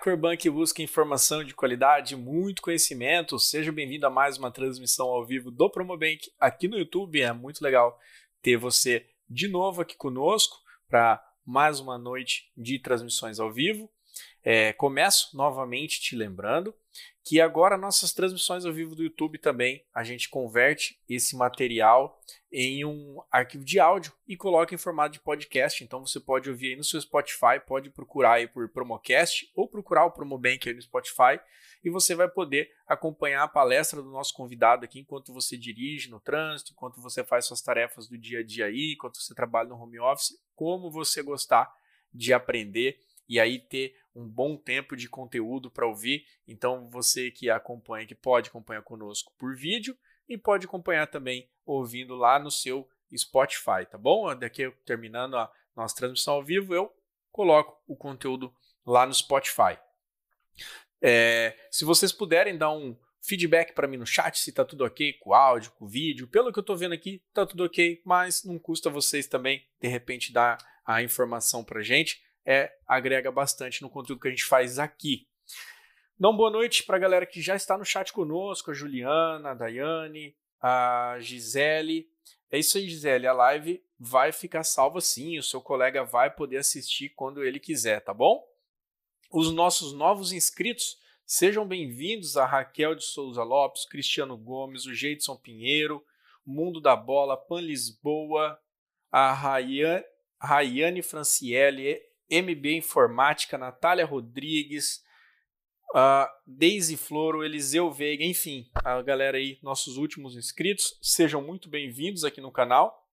Hackerbank busca informação de qualidade, muito conhecimento. Seja bem-vindo a mais uma transmissão ao vivo do Promobank aqui no YouTube. É muito legal ter você de novo aqui conosco para mais uma noite de transmissões ao vivo. É, começo novamente te lembrando que agora nossas transmissões ao vivo do YouTube também a gente converte esse material em um arquivo de áudio e coloca em formato de podcast. Então você pode ouvir aí no seu Spotify, pode procurar aí por Promocast ou procurar o Promobank aí no Spotify e você vai poder acompanhar a palestra do nosso convidado aqui enquanto você dirige no trânsito, enquanto você faz suas tarefas do dia a dia aí, enquanto você trabalha no home office, como você gostar de aprender e aí ter um bom tempo de conteúdo para ouvir. Então, você que acompanha, que pode acompanhar conosco por vídeo e pode acompanhar também ouvindo lá no seu Spotify, tá bom? Daqui terminando a nossa transmissão ao vivo, eu coloco o conteúdo lá no Spotify. É, se vocês puderem dar um feedback para mim no chat se está tudo ok com o áudio, com o vídeo. Pelo que eu estou vendo aqui, está tudo ok, mas não custa vocês também, de repente, dar a informação para gente é, agrega bastante no conteúdo que a gente faz aqui. Dá uma boa noite para a galera que já está no chat conosco, a Juliana, a Daiane, a Gisele. É isso aí, Gisele. A live vai ficar salva sim. O seu colega vai poder assistir quando ele quiser, tá bom? Os nossos novos inscritos, sejam bem-vindos a Raquel de Souza Lopes, Cristiano Gomes, o Jeidson Pinheiro, Mundo da Bola, Pan Lisboa, a Rayane Franciele, MB Informática, Natália Rodrigues, uh, Daisy Floro, Eliseu Veiga, enfim, a galera aí, nossos últimos inscritos, sejam muito bem-vindos aqui no canal.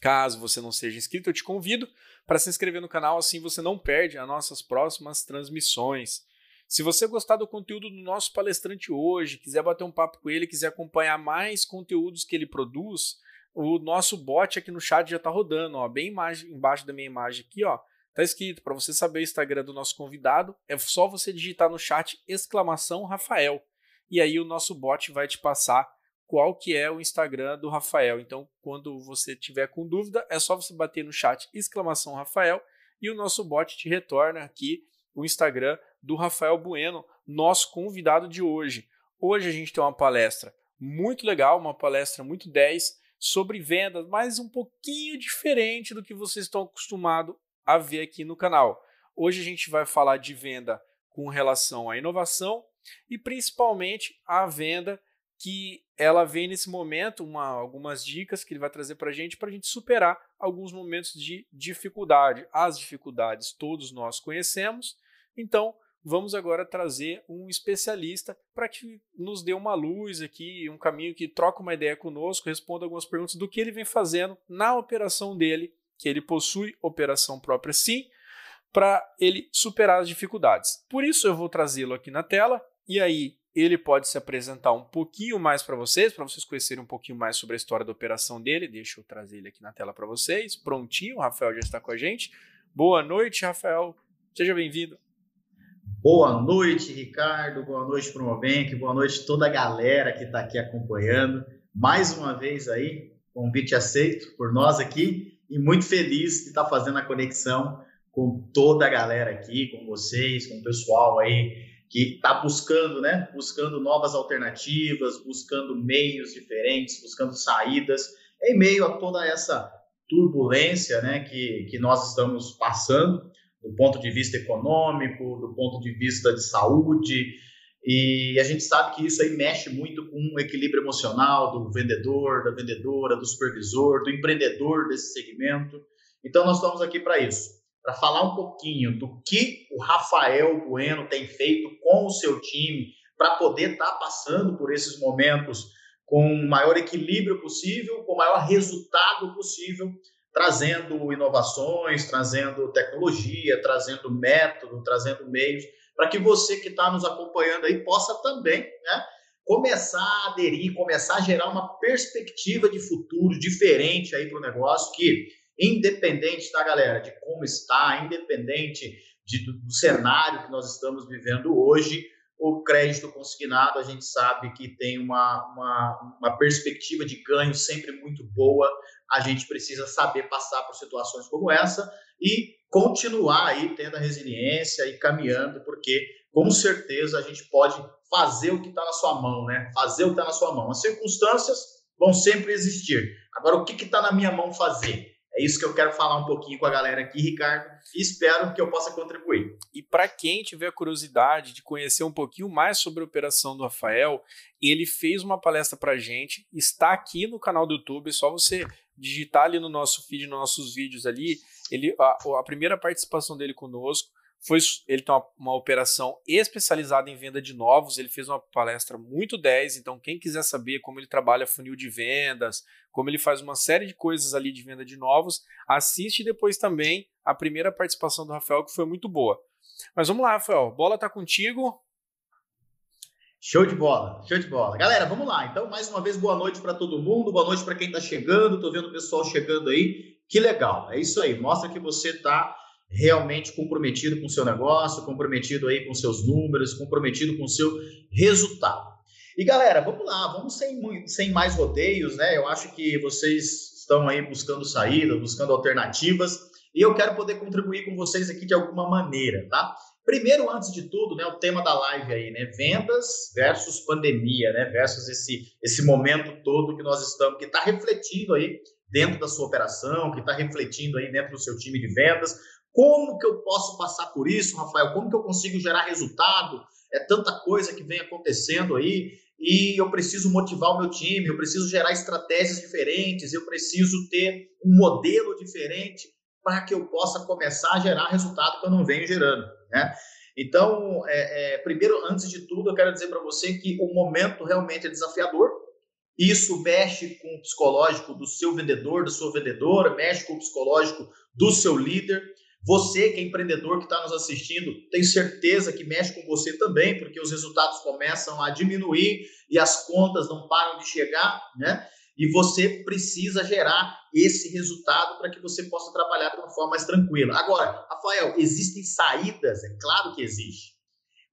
Caso você não seja inscrito, eu te convido para se inscrever no canal, assim você não perde as nossas próximas transmissões. Se você gostar do conteúdo do nosso palestrante hoje, quiser bater um papo com ele, quiser acompanhar mais conteúdos que ele produz, o nosso bot aqui no chat já está rodando, ó, bem embaixo da minha imagem aqui, ó, Tá escrito, para você saber o Instagram do nosso convidado, é só você digitar no chat exclamação Rafael. E aí o nosso bot vai te passar qual que é o Instagram do Rafael. Então, quando você tiver com dúvida, é só você bater no chat exclamação Rafael e o nosso bot te retorna aqui o Instagram do Rafael Bueno, nosso convidado de hoje. Hoje a gente tem uma palestra muito legal, uma palestra muito 10 sobre vendas, mas um pouquinho diferente do que vocês estão acostumados a ver aqui no canal. Hoje a gente vai falar de venda com relação à inovação e principalmente a venda que ela vem nesse momento, uma, algumas dicas que ele vai trazer para a gente, para a gente superar alguns momentos de dificuldade. As dificuldades todos nós conhecemos, então vamos agora trazer um especialista para que nos dê uma luz aqui, um caminho que troca uma ideia conosco, responda algumas perguntas do que ele vem fazendo na operação dele que ele possui operação própria sim, para ele superar as dificuldades. Por isso eu vou trazê-lo aqui na tela e aí ele pode se apresentar um pouquinho mais para vocês, para vocês conhecerem um pouquinho mais sobre a história da operação dele. Deixa eu trazer ele aqui na tela para vocês. Prontinho, o Rafael já está com a gente. Boa noite, Rafael. Seja bem-vindo. Boa noite, Ricardo. Boa noite, Promobank. Boa noite toda a galera que está aqui acompanhando. Mais uma vez aí, convite aceito por nós aqui e muito feliz de estar fazendo a conexão com toda a galera aqui, com vocês, com o pessoal aí que está buscando, né? Buscando novas alternativas, buscando meios diferentes, buscando saídas em meio a toda essa turbulência, né? Que, que nós estamos passando do ponto de vista econômico, do ponto de vista de saúde, e a gente sabe que isso aí mexe muito com o equilíbrio emocional do vendedor, da vendedora, do supervisor, do empreendedor desse segmento. Então, nós estamos aqui para isso, para falar um pouquinho do que o Rafael Bueno tem feito com o seu time para poder estar tá passando por esses momentos com o maior equilíbrio possível, com o maior resultado possível, trazendo inovações, trazendo tecnologia, trazendo método, trazendo meios para que você que está nos acompanhando aí possa também né, começar a aderir, começar a gerar uma perspectiva de futuro diferente aí para o negócio, que independente, tá, galera, de como está, independente de, do, do cenário que nós estamos vivendo hoje, o crédito consignado, a gente sabe que tem uma, uma, uma perspectiva de ganho sempre muito boa. A gente precisa saber passar por situações como essa e continuar aí tendo a resiliência e caminhando, porque com certeza a gente pode fazer o que está na sua mão, né? Fazer o que está na sua mão. As circunstâncias vão sempre existir. Agora, o que está na minha mão fazer? É isso que eu quero falar um pouquinho com a galera aqui, Ricardo, e espero que eu possa contribuir. E para quem tiver curiosidade de conhecer um pouquinho mais sobre a operação do Rafael, ele fez uma palestra para gente, está aqui no canal do YouTube, é só você digitar ali no nosso feed, nos nossos vídeos ali, ele, a, a primeira participação dele conosco, foi, ele tem uma, uma, operação especializada em venda de novos. Ele fez uma palestra muito 10. Então, quem quiser saber como ele trabalha funil de vendas, como ele faz uma série de coisas ali de venda de novos, assiste depois também a primeira participação do Rafael, que foi muito boa. Mas vamos lá, Rafael. Bola tá contigo. Show de bola, show de bola. Galera, vamos lá. Então, mais uma vez, boa noite para todo mundo, boa noite para quem está chegando. Tô vendo o pessoal chegando aí. Que legal. É isso aí. Mostra que você está realmente comprometido com o seu negócio, comprometido aí com seus números, comprometido com o seu resultado. E galera, vamos lá, vamos sem, sem mais rodeios, né? Eu acho que vocês estão aí buscando saída, buscando alternativas, e eu quero poder contribuir com vocês aqui de alguma maneira, tá? Primeiro, antes de tudo, né, o tema da live aí, né, vendas versus pandemia, né, versus esse, esse momento todo que nós estamos, que está refletindo aí dentro da sua operação, que está refletindo aí dentro do seu time de vendas, como que eu posso passar por isso, Rafael? Como que eu consigo gerar resultado? É tanta coisa que vem acontecendo aí e eu preciso motivar o meu time, eu preciso gerar estratégias diferentes, eu preciso ter um modelo diferente para que eu possa começar a gerar resultado que eu não venho gerando, né? Então, é, é, primeiro, antes de tudo, eu quero dizer para você que o momento realmente é desafiador. Isso mexe com o psicológico do seu vendedor, da sua vendedora, mexe com o psicológico do seu líder. Você que é empreendedor que está nos assistindo, tem certeza que mexe com você também, porque os resultados começam a diminuir e as contas não param de chegar, né? E você precisa gerar esse resultado para que você possa trabalhar de uma forma mais tranquila. Agora, Rafael, existem saídas? É claro que existe.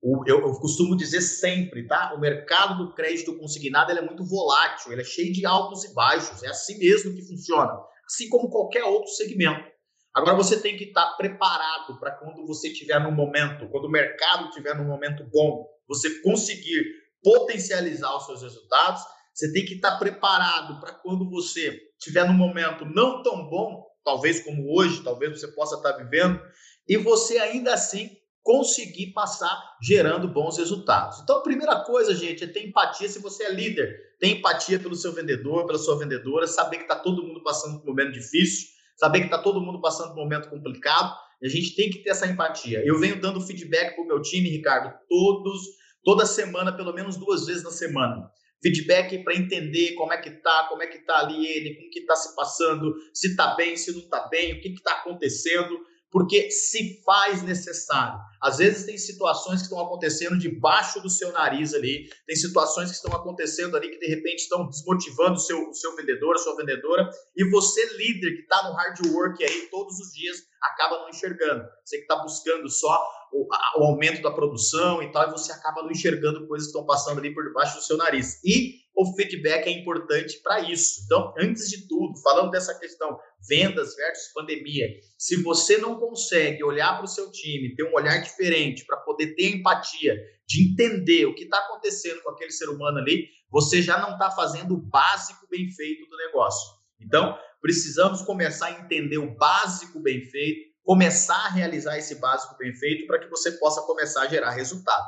Eu, eu, costumo dizer sempre, tá? O mercado do crédito consignado é muito volátil, ele é cheio de altos e baixos. É assim mesmo que funciona, assim como qualquer outro segmento. Agora você tem que estar preparado para quando você estiver no momento, quando o mercado estiver no momento bom, você conseguir potencializar os seus resultados. Você tem que estar preparado para quando você estiver no momento não tão bom, talvez como hoje, talvez você possa estar vivendo, e você ainda assim conseguir passar gerando bons resultados. Então, a primeira coisa, gente, é ter empatia se você é líder. Tem empatia pelo seu vendedor, pela sua vendedora, saber que está todo mundo passando por um momento difícil saber que está todo mundo passando um momento complicado, e a gente tem que ter essa empatia. Eu venho dando feedback para o meu time, Ricardo, todos, toda semana, pelo menos duas vezes na semana. Feedback para entender como é que tá, como é que tá ali ele, como que está se passando, se está bem, se não está bem, o que está acontecendo porque se faz necessário. Às vezes tem situações que estão acontecendo debaixo do seu nariz ali, tem situações que estão acontecendo ali que de repente estão desmotivando o seu, o seu vendedor, a sua vendedora, e você, líder, que está no hard work aí todos os dias, acaba não enxergando. Você que está buscando só o, a, o aumento da produção e tal, e você acaba não enxergando coisas que estão passando ali por debaixo do seu nariz. E o feedback é importante para isso. Então, antes de tudo, falando dessa questão vendas versus pandemia, se você não consegue olhar para o seu time, ter um olhar diferente para poder ter empatia, de entender o que está acontecendo com aquele ser humano ali, você já não está fazendo o básico bem feito do negócio. Então, precisamos começar a entender o básico bem feito, começar a realizar esse básico bem feito para que você possa começar a gerar resultado.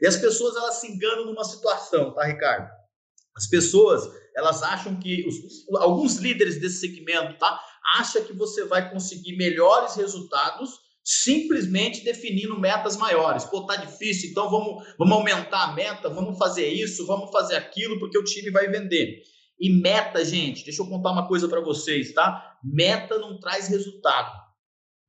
E as pessoas elas se enganam numa situação, tá, Ricardo? As pessoas, elas acham que os, alguns líderes desse segmento, tá? Acha que você vai conseguir melhores resultados simplesmente definindo metas maiores. Pô, tá difícil, então vamos, vamos aumentar a meta, vamos fazer isso, vamos fazer aquilo, porque o time vai vender. E meta, gente, deixa eu contar uma coisa para vocês, tá? Meta não traz resultado.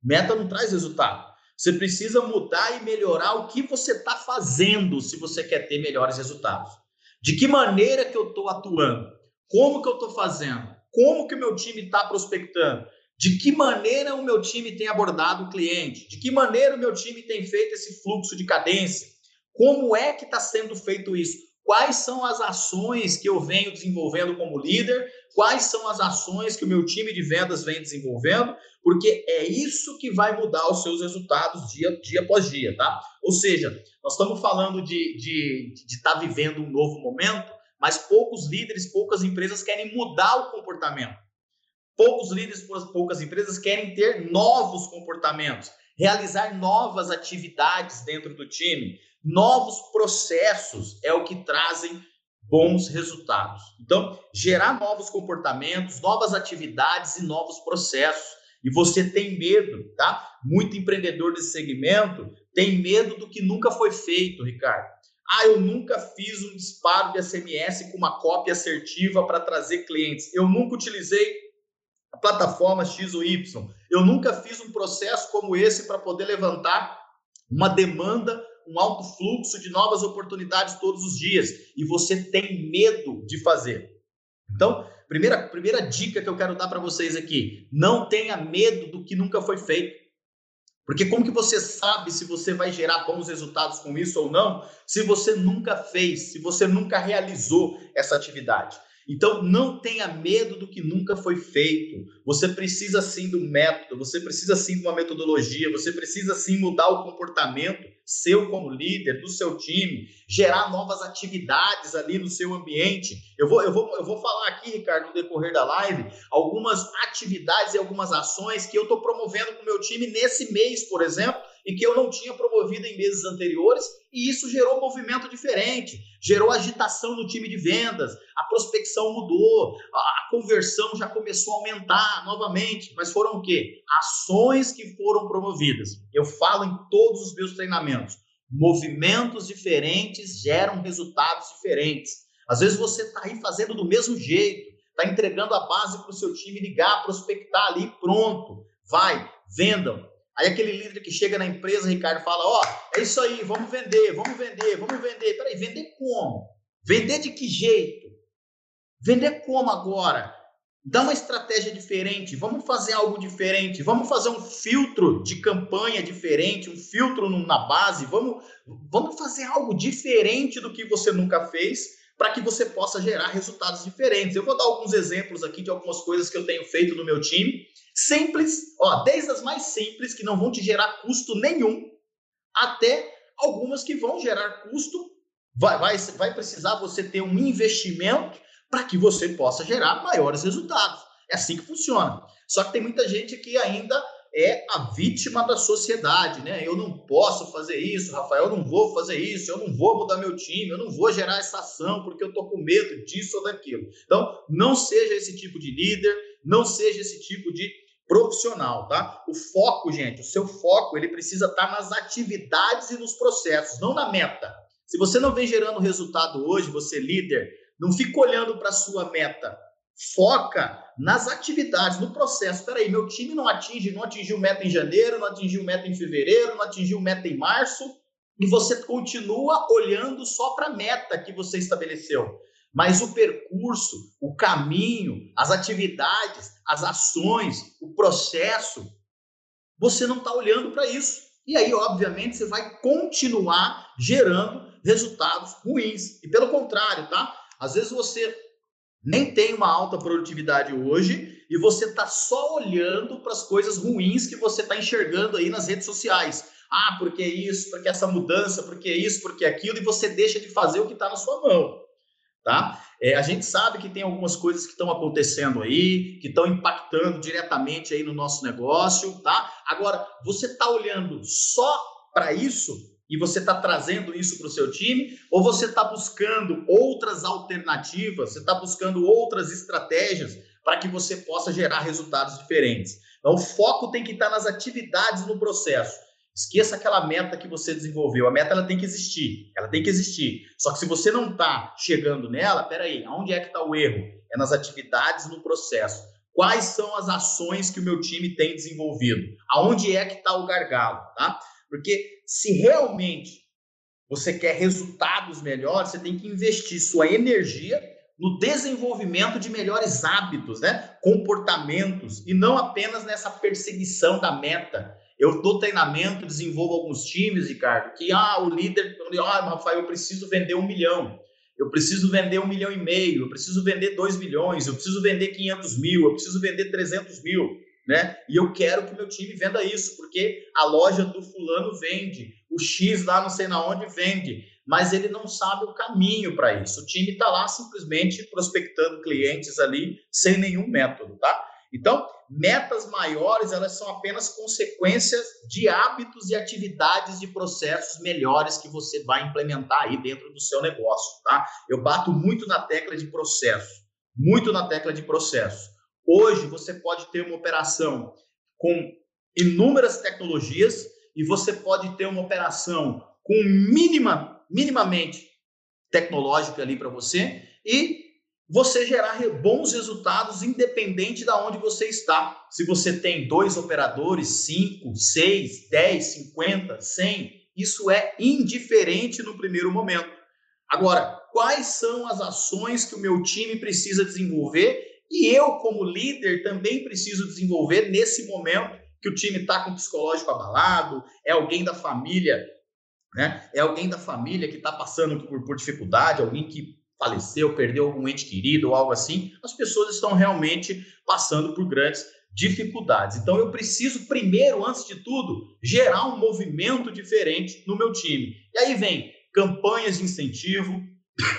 Meta não traz resultado. Você precisa mudar e melhorar o que você está fazendo se você quer ter melhores resultados. De que maneira que eu estou atuando? Como que eu estou fazendo? Como que o meu time está prospectando? De que maneira o meu time tem abordado o cliente? De que maneira o meu time tem feito esse fluxo de cadência? Como é que está sendo feito isso? Quais são as ações que eu venho desenvolvendo como líder? Quais são as ações que o meu time de vendas vem desenvolvendo? Porque é isso que vai mudar os seus resultados dia, dia após dia, tá? Ou seja, nós estamos falando de estar tá vivendo um novo momento, mas poucos líderes, poucas empresas querem mudar o comportamento. Poucos líderes, poucas empresas querem ter novos comportamentos, realizar novas atividades dentro do time, novos processos é o que trazem bons resultados. Então, gerar novos comportamentos, novas atividades e novos processos. E você tem medo, tá? Muito empreendedor desse segmento tem medo do que nunca foi feito, Ricardo. Ah, eu nunca fiz um disparo de SMS com uma cópia assertiva para trazer clientes. Eu nunca utilizei a plataforma X ou Y. Eu nunca fiz um processo como esse para poder levantar uma demanda, um alto fluxo de novas oportunidades todos os dias. E você tem medo de fazer. Então, primeira, primeira dica que eu quero dar para vocês aqui: não tenha medo do que nunca foi feito. Porque como que você sabe se você vai gerar bons resultados com isso ou não, se você nunca fez, se você nunca realizou essa atividade? Então, não tenha medo do que nunca foi feito. Você precisa sim do método, você precisa sim de uma metodologia, você precisa sim mudar o comportamento seu como líder, do seu time, gerar novas atividades ali no seu ambiente. Eu vou, eu vou, eu vou falar aqui, Ricardo, no decorrer da live, algumas atividades e algumas ações que eu estou promovendo com o meu time nesse mês, por exemplo, e que eu não tinha promovido em meses anteriores, e isso gerou um movimento diferente, gerou agitação no time de vendas, a prospecção mudou, a conversão já começou a aumentar novamente, mas foram o quê? Ações que foram promovidas. Eu falo em todos os meus treinamentos. Movimentos diferentes geram resultados diferentes. Às vezes você está aí fazendo do mesmo jeito, está entregando a base para o seu time ligar, prospectar ali, pronto. Vai, vendam, Aí aquele líder que chega na empresa, Ricardo, fala: Ó, oh, é isso aí, vamos vender, vamos vender, vamos vender. Peraí, vender como? Vender de que jeito? Vender como agora? Dá uma estratégia diferente, vamos fazer algo diferente, vamos fazer um filtro de campanha diferente, um filtro na base, vamos, vamos fazer algo diferente do que você nunca fez para que você possa gerar resultados diferentes. Eu vou dar alguns exemplos aqui de algumas coisas que eu tenho feito no meu time Simples, ó, desde as mais simples, que não vão te gerar custo nenhum, até algumas que vão gerar custo, vai, vai, vai precisar você ter um investimento para que você possa gerar maiores resultados. É assim que funciona. Só que tem muita gente que ainda é a vítima da sociedade, né? Eu não posso fazer isso, Rafael, eu não vou fazer isso, eu não vou mudar meu time, eu não vou gerar essa ação porque eu tô com medo disso ou daquilo. Então, não seja esse tipo de líder, não seja esse tipo de profissional, tá? O foco, gente, o seu foco, ele precisa estar nas atividades e nos processos, não na meta. Se você não vem gerando resultado hoje, você líder, não fica olhando para a sua meta. Foca nas atividades, no processo. Espera aí, meu time não atinge, não atingiu meta em janeiro, não atingiu meta em fevereiro, não atingiu meta em março, e você continua olhando só para a meta que você estabeleceu. Mas o percurso, o caminho, as atividades, as ações, o processo, você não está olhando para isso. E aí, obviamente, você vai continuar gerando resultados ruins. E pelo contrário, tá? Às vezes você nem tem uma alta produtividade hoje e você está só olhando para as coisas ruins que você está enxergando aí nas redes sociais. Ah, porque isso, porque essa mudança, porque isso, porque aquilo, e você deixa de fazer o que está na sua mão tá? É, a gente sabe que tem algumas coisas que estão acontecendo aí, que estão impactando diretamente aí no nosso negócio, tá? Agora, você está olhando só para isso e você está trazendo isso para o seu time, ou você está buscando outras alternativas, você está buscando outras estratégias para que você possa gerar resultados diferentes. Então, o foco tem que estar tá nas atividades no processo. Esqueça aquela meta que você desenvolveu. A meta ela tem que existir. Ela tem que existir. Só que se você não está chegando nela, peraí, aonde é que está o erro? É nas atividades no processo. Quais são as ações que o meu time tem desenvolvido? Aonde é que está o gargalo, tá? Porque se realmente você quer resultados melhores, você tem que investir sua energia no desenvolvimento de melhores hábitos, né? comportamentos, e não apenas nessa perseguição da meta. Eu dou treinamento, desenvolvo alguns times, Ricardo, que ah, o líder, ah, Rafael, eu preciso vender um milhão, eu preciso vender um milhão e meio, eu preciso vender dois milhões, eu preciso vender 500 mil, eu preciso vender 300 mil, né? E eu quero que meu time venda isso, porque a loja do fulano vende, o X lá não sei na onde vende, mas ele não sabe o caminho para isso. O time está lá simplesmente prospectando clientes ali sem nenhum método, tá? Então, metas maiores, elas são apenas consequências de hábitos e atividades de processos melhores que você vai implementar aí dentro do seu negócio, tá? Eu bato muito na tecla de processo, muito na tecla de processo. Hoje você pode ter uma operação com inúmeras tecnologias e você pode ter uma operação com mínima, minimamente tecnológica ali para você e você gerar bons resultados independente de onde você está. Se você tem dois operadores, cinco, seis, dez, cinquenta, cem, isso é indiferente no primeiro momento. Agora, quais são as ações que o meu time precisa desenvolver e eu, como líder, também preciso desenvolver nesse momento que o time está com o psicológico abalado, é alguém da família, né? É alguém da família que está passando por, por dificuldade, alguém que faleceu, perdeu algum ente querido ou algo assim, as pessoas estão realmente passando por grandes dificuldades. Então eu preciso primeiro, antes de tudo, gerar um movimento diferente no meu time. E aí vem campanhas de incentivo,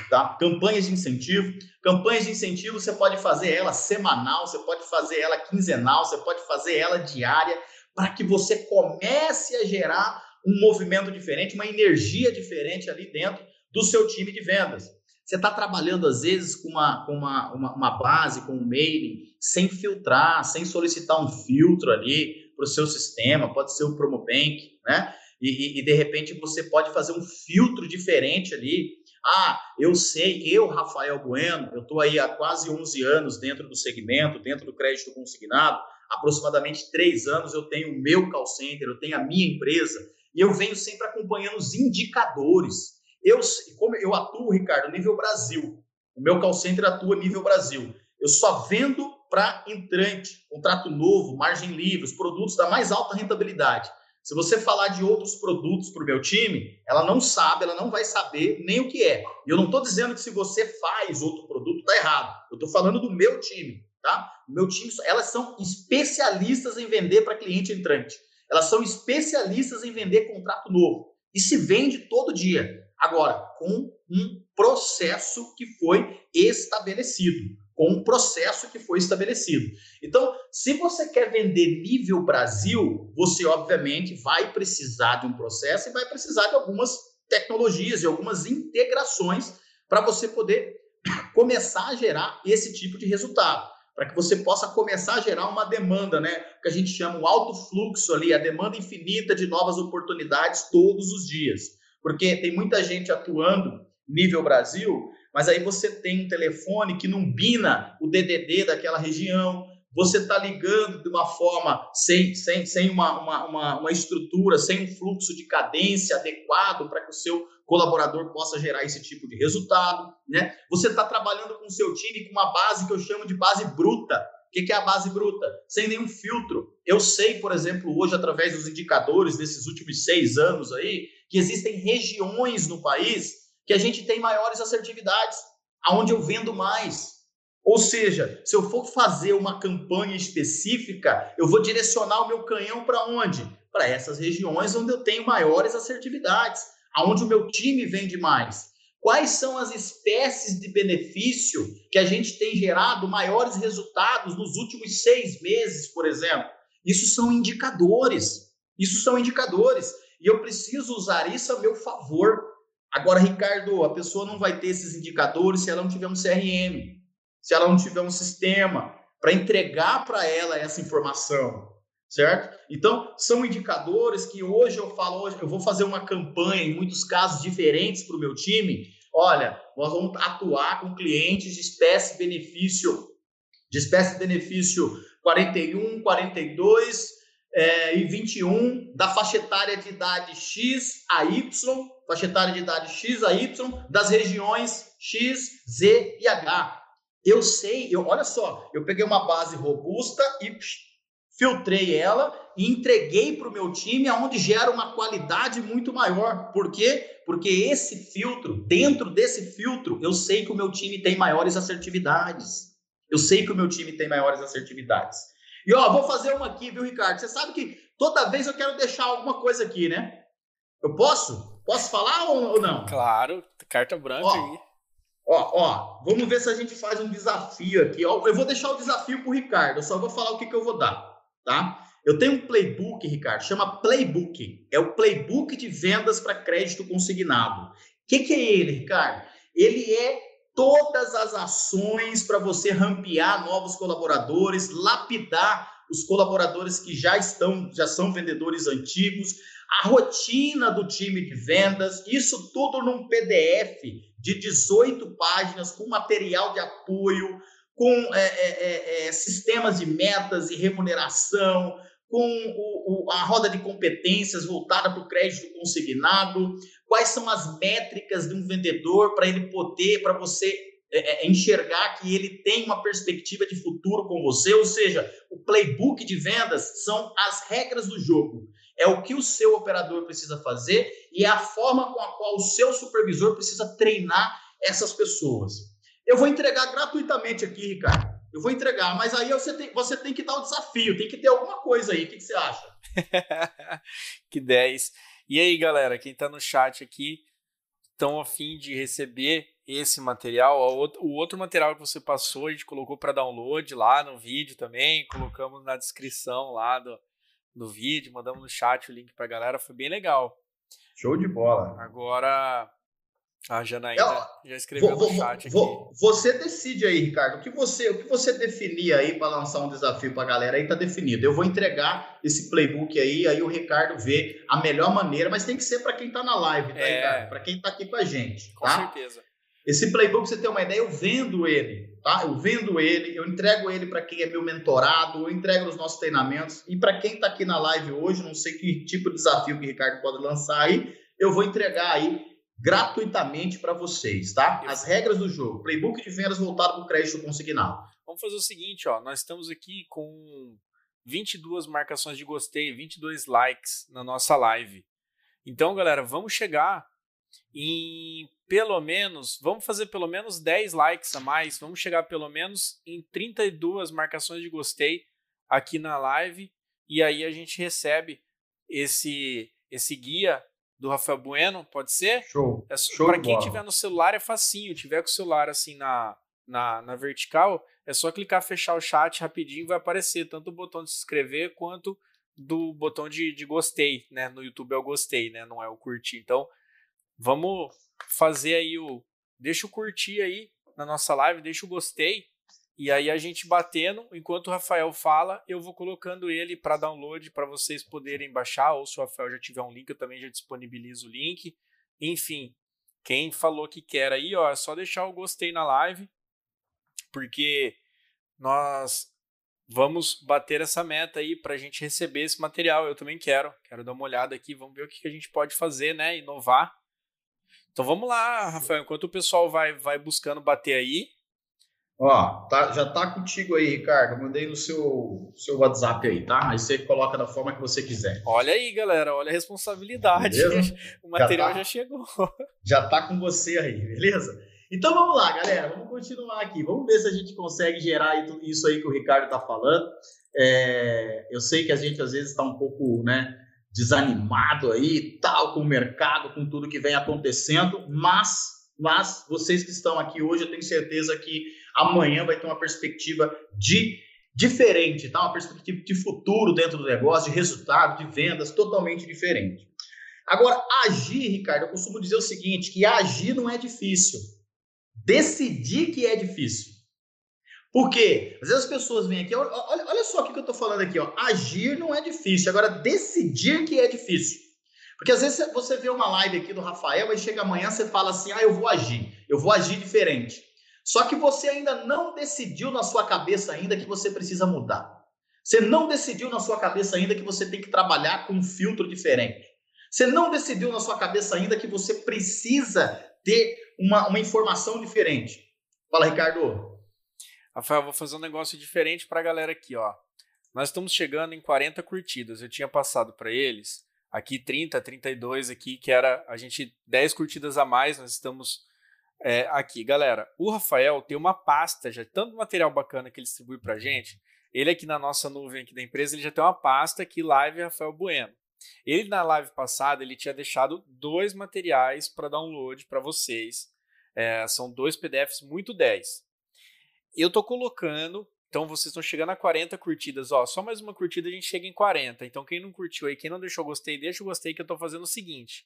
tá? Campanhas de incentivo. Campanhas de incentivo você pode fazer ela semanal, você pode fazer ela quinzenal, você pode fazer ela diária, para que você comece a gerar um movimento diferente, uma energia diferente ali dentro do seu time de vendas. Você está trabalhando, às vezes, com, uma, com uma, uma, uma, base, com um mailing, sem filtrar, sem solicitar um filtro ali para o seu sistema, pode ser o Promobank, né? E, e, e, de repente você pode fazer um filtro diferente ali. Ah, eu sei, eu, Rafael Bueno, eu estou aí há quase 11 anos dentro do segmento, dentro do crédito consignado, aproximadamente três anos eu tenho o meu call center, eu tenho a minha empresa, e eu venho sempre acompanhando os indicadores. Eu, como eu atuo, Ricardo, nível Brasil. O meu call center atua nível Brasil. Eu só vendo para entrante, contrato novo, margem livre, os produtos da mais alta rentabilidade. Se você falar de outros produtos para o meu time, ela não sabe, ela não vai saber nem o que é. E eu não estou dizendo que se você faz outro produto, está errado. Eu estou falando do meu time, tá? O meu time, elas são especialistas em vender para cliente entrante. Elas são especialistas em vender contrato novo. E se vende todo dia. Agora, com um processo que foi estabelecido. Com um processo que foi estabelecido. Então, se você quer vender nível Brasil, você obviamente vai precisar de um processo e vai precisar de algumas tecnologias e algumas integrações para você poder começar a gerar esse tipo de resultado para que você possa começar a gerar uma demanda, né? Que a gente chama o alto fluxo ali, a demanda infinita de novas oportunidades todos os dias porque tem muita gente atuando nível Brasil, mas aí você tem um telefone que não bina o DDD daquela região, você está ligando de uma forma sem, sem, sem uma, uma, uma, uma estrutura, sem um fluxo de cadência adequado para que o seu colaborador possa gerar esse tipo de resultado, né? Você está trabalhando com o seu time com uma base que eu chamo de base bruta. O que é a base bruta? Sem nenhum filtro. Eu sei, por exemplo, hoje, através dos indicadores desses últimos seis anos aí, que existem regiões no país que a gente tem maiores assertividades, aonde eu vendo mais. Ou seja, se eu for fazer uma campanha específica, eu vou direcionar o meu canhão para onde? Para essas regiões onde eu tenho maiores assertividades, aonde o meu time vende mais. Quais são as espécies de benefício que a gente tem gerado maiores resultados nos últimos seis meses, por exemplo? Isso são indicadores. Isso são indicadores. E eu preciso usar isso a meu favor. Agora, Ricardo, a pessoa não vai ter esses indicadores se ela não tiver um CRM, se ela não tiver um sistema para entregar para ela essa informação, certo? Então, são indicadores que hoje eu falo, hoje eu vou fazer uma campanha, em muitos casos diferentes para o meu time. Olha, nós vamos atuar com clientes de espécie benefício, de espécie benefício 41, 42, é, e 21 da faixa etária de idade X a Y, faixa etária de idade X a Y, das regiões X, Z e H. Eu sei, eu, olha só, eu peguei uma base robusta e filtrei ela e entreguei para o meu time, aonde gera uma qualidade muito maior. Por quê? Porque esse filtro, dentro desse filtro, eu sei que o meu time tem maiores assertividades. Eu sei que o meu time tem maiores assertividades. E ó, vou fazer uma aqui, viu, Ricardo? Você sabe que toda vez eu quero deixar alguma coisa aqui, né? Eu posso? Posso falar ou não? Claro, carta branca ó, aí. Ó, ó, vamos ver se a gente faz um desafio aqui. Ó, eu vou deixar o desafio para o Ricardo, eu só vou falar o que, que eu vou dar, tá? Eu tenho um playbook, Ricardo, chama Playbook. É o playbook de vendas para crédito consignado. O que, que é ele, Ricardo? Ele é todas as ações para você rampear novos colaboradores, lapidar os colaboradores que já estão, já são vendedores antigos, a rotina do time de vendas, isso tudo num PDF de 18 páginas com material de apoio, com é, é, é, é, sistemas de metas e remuneração, com o, o, a roda de competências voltada para o crédito consignado, quais são as métricas de um vendedor para ele poder, para você é, é, enxergar que ele tem uma perspectiva de futuro com você, ou seja, o playbook de vendas são as regras do jogo. É o que o seu operador precisa fazer e é a forma com a qual o seu supervisor precisa treinar essas pessoas. Eu vou entregar gratuitamente aqui, Ricardo. Eu vou entregar, mas aí você tem, você tem que dar o desafio, tem que ter alguma coisa aí. O que, que você acha? que 10. E aí, galera, quem está no chat aqui, estão a fim de receber esse material? O outro material que você passou, a gente colocou para download lá no vídeo também, colocamos na descrição lá do, do vídeo, mandamos no chat o link para a galera, foi bem legal. Show de bola. Agora, a Janaína já escreveu vou, no chat vou, aqui. Você decide aí, Ricardo. O que você, o que você definir aí para lançar um desafio para a galera aí tá definido. Eu vou entregar esse playbook aí, aí o Ricardo vê a melhor maneira, mas tem que ser para quem está na live, tá, é... Ricardo? Para quem está aqui com a gente. Com tá? certeza. Esse playbook, você tem uma ideia, eu vendo ele, tá? Eu vendo ele, eu entrego ele para quem é meu mentorado, eu entrego nos nossos treinamentos. E para quem está aqui na live hoje, não sei que tipo de desafio que o Ricardo pode lançar aí, eu vou entregar aí gratuitamente para vocês, tá? As regras do jogo. Playbook de vendas voltado para o crédito consignado. Vamos fazer o seguinte, ó. Nós estamos aqui com 22 marcações de gostei, 22 likes na nossa live. Então, galera, vamos chegar em pelo menos, vamos fazer pelo menos 10 likes a mais, vamos chegar pelo menos em 32 marcações de gostei aqui na live e aí a gente recebe esse esse guia do Rafael Bueno, pode ser? Show. É, Show para quem tiver no celular é facinho, tiver com o celular assim na, na, na vertical, é só clicar fechar o chat rapidinho, vai aparecer tanto o botão de se inscrever quanto do botão de, de gostei, né? No YouTube é o gostei, né? Não é o curtir. Então, vamos fazer aí o. Deixa o curtir aí na nossa live, deixa o gostei e aí a gente batendo, enquanto o Rafael fala, eu vou colocando ele para download para vocês poderem baixar, ou se o Rafael já tiver um link, eu também já disponibilizo o link. Enfim, quem falou que quer aí, ó, é só deixar o gostei na live, porque nós vamos bater essa meta aí para a gente receber esse material. Eu também quero, quero dar uma olhada aqui, vamos ver o que a gente pode fazer, né? Inovar. Então vamos lá, Rafael, enquanto o pessoal vai, vai buscando bater aí, Ó, tá, já tá contigo aí, Ricardo. Mandei no seu, seu WhatsApp aí, tá? Aí você coloca da forma que você quiser. Olha aí, galera. Olha a responsabilidade. Beleza? O material já, tá, já chegou. Já tá com você aí, beleza? Então vamos lá, galera. Vamos continuar aqui. Vamos ver se a gente consegue gerar isso aí que o Ricardo tá falando. É, eu sei que a gente às vezes está um pouco, né? Desanimado aí, tal, com o mercado, com tudo que vem acontecendo, mas, mas vocês que estão aqui hoje, eu tenho certeza que amanhã vai ter uma perspectiva de diferente, tá? Uma perspectiva de futuro dentro do negócio, de resultado, de vendas totalmente diferente. Agora, agir, Ricardo, eu costumo dizer o seguinte, que agir não é difícil. Decidir que é difícil. Por quê? Às vezes as pessoas vêm aqui, olha, olha só o que eu estou falando aqui, ó. Agir não é difícil, agora decidir que é difícil. Porque às vezes você vê uma live aqui do Rafael e chega amanhã você fala assim, ah, eu vou agir, eu vou agir diferente. Só que você ainda não decidiu na sua cabeça ainda que você precisa mudar. Você não decidiu na sua cabeça ainda que você tem que trabalhar com um filtro diferente. Você não decidiu na sua cabeça ainda que você precisa ter uma, uma informação diferente. Fala, Ricardo. Rafael, vou fazer um negócio diferente para a galera aqui, ó. nós estamos chegando em 40 curtidas. Eu tinha passado para eles aqui 30, 32 aqui, que era a gente 10 curtidas a mais, nós estamos é, aqui. Galera, o Rafael tem uma pasta já, tanto material bacana que ele distribui para gente, ele aqui na nossa nuvem aqui da empresa, ele já tem uma pasta aqui, Live Rafael Bueno. Ele na live passada, ele tinha deixado dois materiais para download para vocês. É, são dois PDFs muito 10. Eu tô colocando então vocês estão chegando a 40 curtidas, ó, só mais uma curtida a gente chega em 40. Então quem não curtiu aí, quem não deixou gostei, deixa o gostei que eu estou fazendo o seguinte.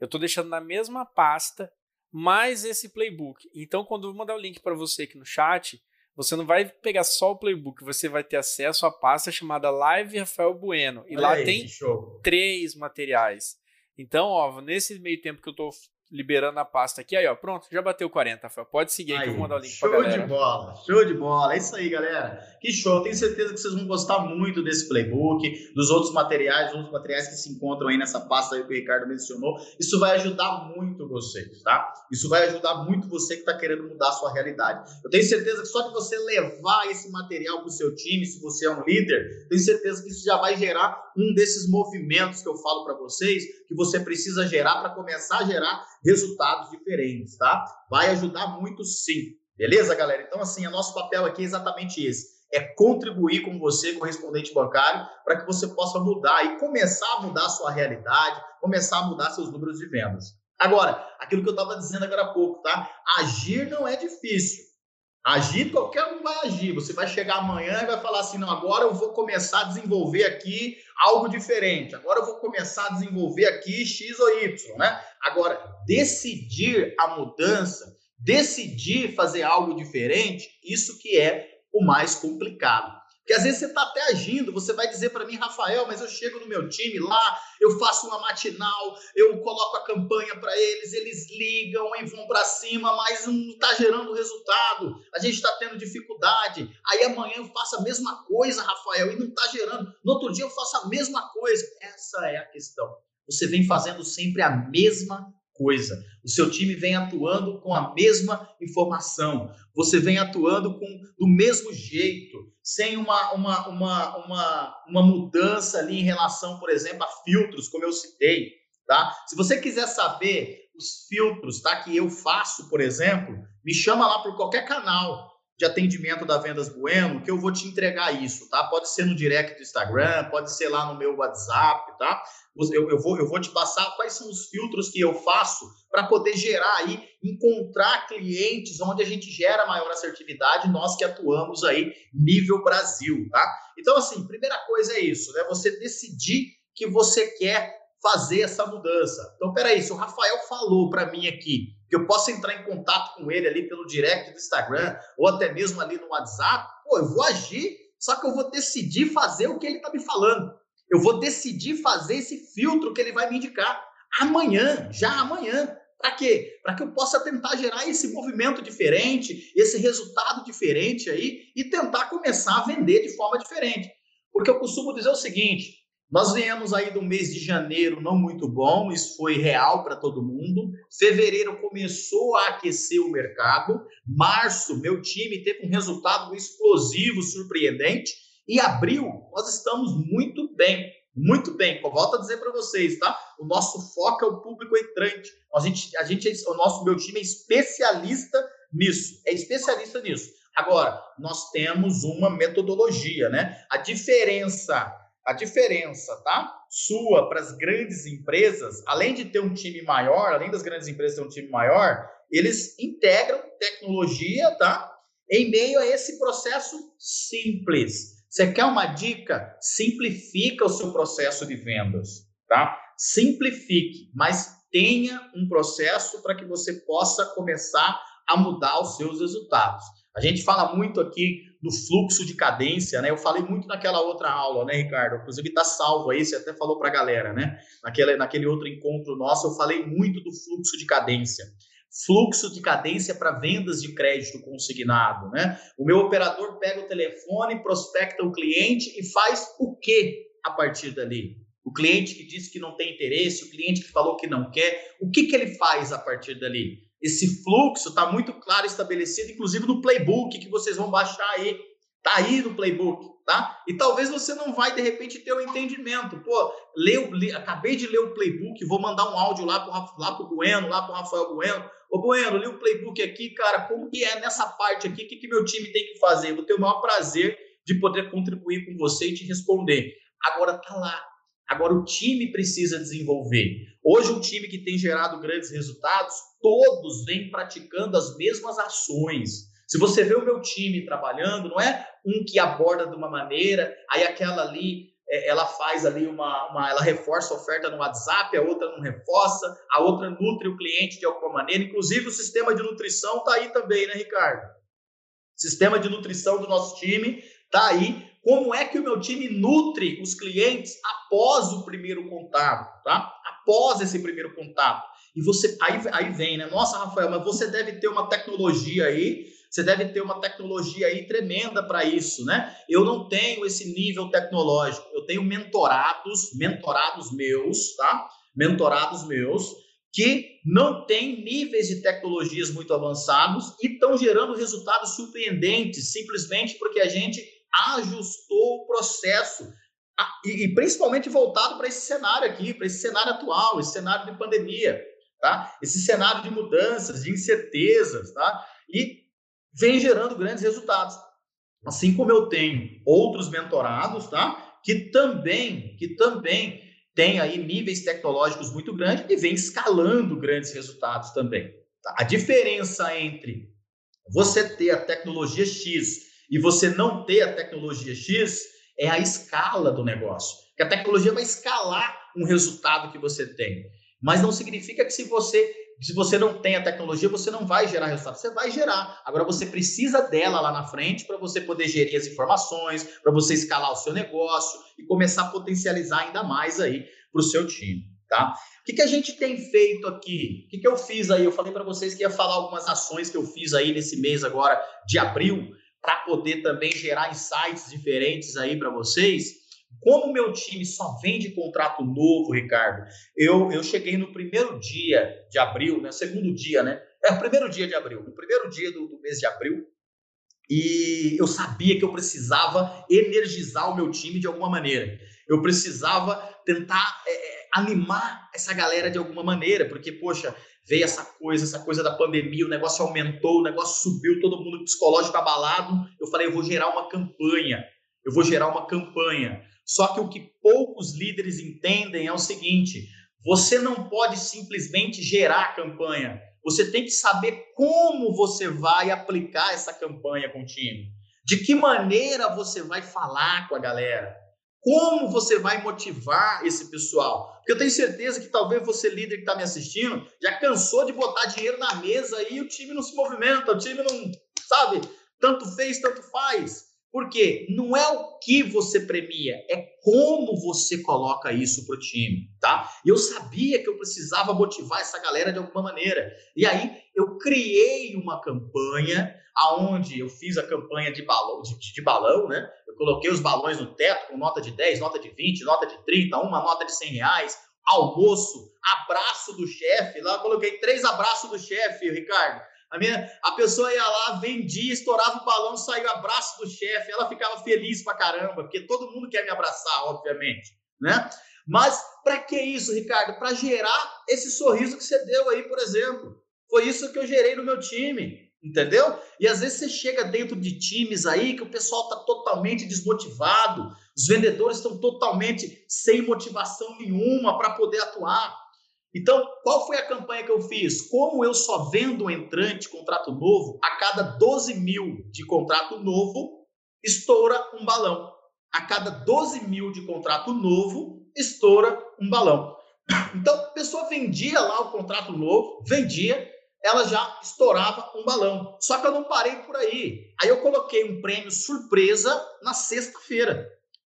Eu estou deixando na mesma pasta mais esse playbook. Então quando eu mandar o link para você aqui no chat, você não vai pegar só o playbook, você vai ter acesso à pasta chamada Live Rafael Bueno. E Olha lá aí, tem três materiais. Então, ó, nesse meio tempo que eu estou liberando a pasta aqui. Aí, ó, pronto, já bateu 40, Rafael. Pode seguir aí, aí que eu vou mandar o link show pra galera. Show de bola, show de bola. É isso aí, galera. Que show. Tenho certeza que vocês vão gostar muito desse playbook, dos outros materiais, dos outros materiais que se encontram aí nessa pasta aí que o Ricardo mencionou. Isso vai ajudar muito vocês, tá? Isso vai ajudar muito você que está querendo mudar a sua realidade. Eu tenho certeza que só de você levar esse material para o seu time, se você é um líder, tenho certeza que isso já vai gerar um desses movimentos que eu falo para vocês, que você precisa gerar para começar a gerar resultados diferentes, tá? Vai ajudar muito sim. Beleza, galera? Então, assim, o nosso papel aqui é exatamente esse. É contribuir com você, correspondente bancário, para que você possa mudar e começar a mudar a sua realidade, começar a mudar seus números de vendas. Agora, aquilo que eu estava dizendo agora há pouco, tá? Agir não é difícil. Agir, qualquer um vai agir. Você vai chegar amanhã e vai falar assim: não, agora eu vou começar a desenvolver aqui algo diferente. Agora eu vou começar a desenvolver aqui X ou Y, né? Agora, decidir a mudança, decidir fazer algo diferente, isso que é o mais complicado. Porque às vezes você está até agindo, você vai dizer para mim, Rafael, mas eu chego no meu time lá, eu faço uma matinal, eu coloco a campanha para eles, eles ligam e vão para cima, mas não está gerando resultado, a gente está tendo dificuldade. Aí amanhã eu faço a mesma coisa, Rafael, e não está gerando. No outro dia eu faço a mesma coisa. Essa é a questão. Você vem fazendo sempre a mesma coisa. O seu time vem atuando com a mesma informação. Você vem atuando com do mesmo jeito, sem uma, uma, uma, uma, uma mudança ali em relação, por exemplo, a filtros, como eu citei. Tá? Se você quiser saber os filtros tá, que eu faço, por exemplo, me chama lá por qualquer canal de atendimento da Vendas Bueno, que eu vou te entregar isso, tá? Pode ser no direct do Instagram, pode ser lá no meu WhatsApp, tá? Eu, eu, vou, eu vou te passar quais são os filtros que eu faço para poder gerar aí, encontrar clientes onde a gente gera maior assertividade, nós que atuamos aí nível Brasil, tá? Então, assim, primeira coisa é isso, né? Você decidir que você quer fazer essa mudança. Então, peraí, se o Rafael falou para mim aqui que eu posso entrar em contato com ele ali pelo direct do Instagram ou até mesmo ali no WhatsApp, pô, eu vou agir, só que eu vou decidir fazer o que ele está me falando. Eu vou decidir fazer esse filtro que ele vai me indicar amanhã, já amanhã. Para quê? Para que eu possa tentar gerar esse movimento diferente, esse resultado diferente aí e tentar começar a vender de forma diferente. Porque eu costumo dizer o seguinte: nós viemos aí do mês de janeiro não muito bom, isso foi real para todo mundo. Fevereiro começou a aquecer o mercado. Março, meu time teve um resultado explosivo, surpreendente. E abril, nós estamos muito bem, muito bem. Volto a dizer para vocês, tá? O nosso foco é o público entrante. A gente, a gente, o nosso, meu time é especialista nisso, é especialista nisso. Agora, nós temos uma metodologia, né? A diferença a diferença, tá? Sua para as grandes empresas, além de ter um time maior, além das grandes empresas ter um time maior, eles integram tecnologia, tá? Em meio a esse processo simples. Você quer uma dica? Simplifica o seu processo de vendas, tá? Simplifique, mas tenha um processo para que você possa começar a mudar os seus resultados. A gente fala muito aqui do fluxo de cadência, né? Eu falei muito naquela outra aula, né, Ricardo? Inclusive tá salvo aí, você até falou para a galera, né? Naquele, naquele outro encontro nosso, eu falei muito do fluxo de cadência. Fluxo de cadência para vendas de crédito consignado, né? O meu operador pega o telefone, prospecta o cliente e faz o quê a partir dali? O cliente que disse que não tem interesse, o cliente que falou que não quer, o que, que ele faz a partir dali? Esse fluxo está muito claro estabelecido, inclusive no playbook que vocês vão baixar aí. Tá aí no playbook, tá? E talvez você não vai de repente ter o um entendimento. Pô, leu, acabei de ler o playbook, vou mandar um áudio lá pro lá pro Bueno, lá pro Rafael Bueno. Ô Bueno, li o playbook aqui, cara, como que é nessa parte aqui? O que, que meu time tem que fazer? vou ter o maior prazer de poder contribuir com você e te responder. Agora tá lá. Agora o time precisa desenvolver. Hoje um time que tem gerado grandes resultados, todos vêm praticando as mesmas ações. Se você vê o meu time trabalhando, não é um que aborda de uma maneira, aí aquela ali é, ela faz ali uma, uma, ela reforça a oferta no WhatsApp, a outra não reforça, a outra nutre o cliente de alguma maneira. Inclusive o sistema de nutrição está aí também, né, Ricardo? Sistema de nutrição do nosso time está aí. Como é que o meu time nutre os clientes após o primeiro contato, tá? Após esse primeiro contato. E você aí, aí vem, né? Nossa, Rafael, mas você deve ter uma tecnologia aí você deve ter uma tecnologia aí tremenda para isso, né? Eu não tenho esse nível tecnológico. Eu tenho mentorados, mentorados meus, tá? Mentorados meus que não têm níveis de tecnologias muito avançados e estão gerando resultados surpreendentes, simplesmente porque a gente ajustou o processo e, e principalmente voltado para esse cenário aqui, para esse cenário atual, esse cenário de pandemia, tá? Esse cenário de mudanças, de incertezas, tá? E vem gerando grandes resultados. Assim como eu tenho outros mentorados, tá? Que também, que também tem aí níveis tecnológicos muito grandes e vem escalando grandes resultados também. Tá? A diferença entre você ter a tecnologia X e você não ter a tecnologia X é a escala do negócio. Que a tecnologia vai escalar um resultado que você tem. Mas não significa que se você se você não tem a tecnologia, você não vai gerar resultado. Você vai gerar. Agora você precisa dela lá na frente para você poder gerir as informações, para você escalar o seu negócio e começar a potencializar ainda mais aí para o seu time. Tá? O que, que a gente tem feito aqui? O que, que eu fiz aí? Eu falei para vocês que ia falar algumas ações que eu fiz aí nesse mês agora de abril para poder também gerar insights diferentes aí para vocês. Como o meu time só vende contrato novo, Ricardo, eu, eu cheguei no primeiro dia de abril, né? Segundo dia, né? É o primeiro dia de abril, no primeiro dia do, do mês de abril, e eu sabia que eu precisava energizar o meu time de alguma maneira. Eu precisava tentar é, é animar essa galera de alguma maneira, porque, poxa, veio essa coisa, essa coisa da pandemia, o negócio aumentou, o negócio subiu, todo mundo psicológico abalado. Eu falei, eu vou gerar uma campanha, eu vou gerar uma campanha. Só que o que poucos líderes entendem é o seguinte: você não pode simplesmente gerar a campanha. Você tem que saber como você vai aplicar essa campanha com o time. De que maneira você vai falar com a galera? Como você vai motivar esse pessoal? Porque eu tenho certeza que talvez você, líder que está me assistindo, já cansou de botar dinheiro na mesa e o time não se movimenta, o time não, sabe, tanto fez, tanto faz. Porque não é o que você premia, é como você coloca isso para o time, tá? Eu sabia que eu precisava motivar essa galera de alguma maneira. E aí eu criei uma campanha aonde eu fiz a campanha de balão, de, de, balão, né? Eu coloquei os balões no teto com nota de 10, nota de 20, nota de 30, uma nota de 100 reais, almoço, abraço do chefe. Lá coloquei três abraços do chefe, Ricardo. A, minha, a pessoa ia lá, vendia, estourava o balão, saiu abraço do chefe, ela ficava feliz pra caramba, porque todo mundo quer me abraçar, obviamente, né? Mas para que isso, Ricardo? Para gerar esse sorriso que você deu aí, por exemplo. Foi isso que eu gerei no meu time, entendeu? E às vezes você chega dentro de times aí que o pessoal está totalmente desmotivado, os vendedores estão totalmente sem motivação nenhuma para poder atuar. Então, qual foi a campanha que eu fiz? Como eu só vendo um entrante, contrato novo, a cada 12 mil de contrato novo, estoura um balão. A cada 12 mil de contrato novo, estoura um balão. Então, a pessoa vendia lá o contrato novo, vendia, ela já estourava um balão. Só que eu não parei por aí. Aí eu coloquei um prêmio surpresa na sexta-feira.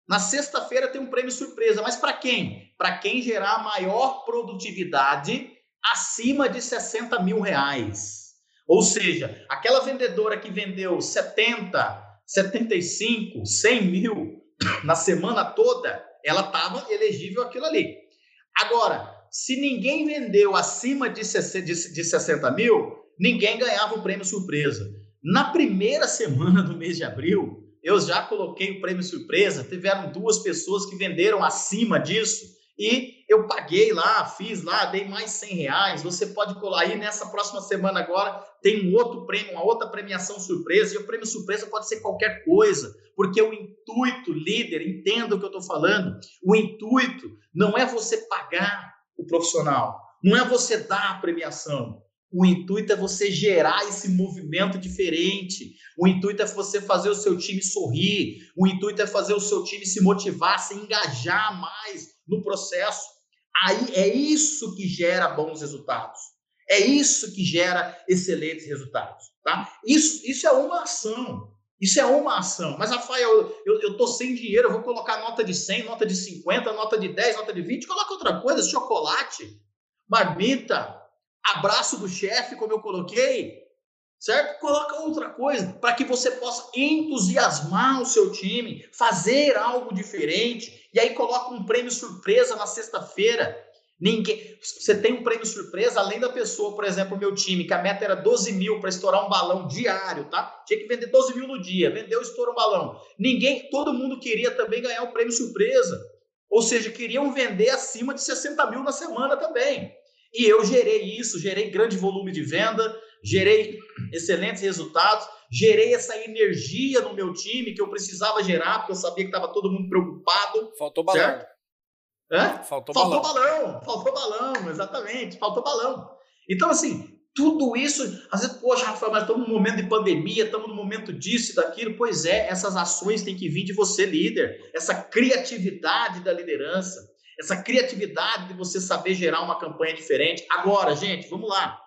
Na sexta-feira tem um prêmio surpresa, mas para quem? Para quem gerar maior produtividade acima de 60 mil reais. Ou seja, aquela vendedora que vendeu 70, 75, 100 mil na semana toda, ela estava elegível aquilo ali. Agora, se ninguém vendeu acima de 60 mil, ninguém ganhava o prêmio surpresa. Na primeira semana do mês de abril, eu já coloquei o prêmio surpresa, tiveram duas pessoas que venderam acima disso e eu paguei lá, fiz lá, dei mais 100 reais. Você pode colar aí nessa próxima semana agora, tem um outro prêmio, uma outra premiação surpresa, e o prêmio surpresa pode ser qualquer coisa, porque o intuito, líder, entenda o que eu estou falando, o intuito não é você pagar o profissional, não é você dar a premiação, o intuito é você gerar esse movimento diferente. O intuito é você fazer o seu time sorrir. O intuito é fazer o seu time se motivar, se engajar mais no processo. Aí é isso que gera bons resultados. É isso que gera excelentes resultados, tá? Isso, isso é uma ação. Isso é uma ação. Mas, Rafael, eu, tô sem dinheiro, eu vou colocar nota de 100, nota de 50, nota de 10, nota de 20, coloca outra coisa, chocolate, marmita, abraço do chefe, como eu coloquei, certo? Coloca outra coisa para que você possa entusiasmar o seu time, fazer algo diferente, e aí coloca um prêmio surpresa na sexta-feira. Ninguém, você tem um prêmio surpresa, além da pessoa, por exemplo, o meu time, que a meta era 12 mil para estourar um balão diário, tá? Tinha que vender 12 mil no dia, vendeu, estoura um balão. Ninguém, todo mundo queria também ganhar o um prêmio surpresa. Ou seja, queriam vender acima de 60 mil na semana também. E eu gerei isso, gerei grande volume de venda, gerei excelentes resultados, gerei essa energia no meu time que eu precisava gerar, porque eu sabia que estava todo mundo preocupado. Faltou balão. Certo? Hã? Faltou, faltou balão. balão. Faltou balão, exatamente. Faltou balão. Então, assim, tudo isso, às vezes, poxa, Rafael, mas estamos num momento de pandemia, estamos num momento disso e daquilo. Pois é, essas ações têm que vir de você, líder. Essa criatividade da liderança essa criatividade de você saber gerar uma campanha diferente. Agora, gente, vamos lá.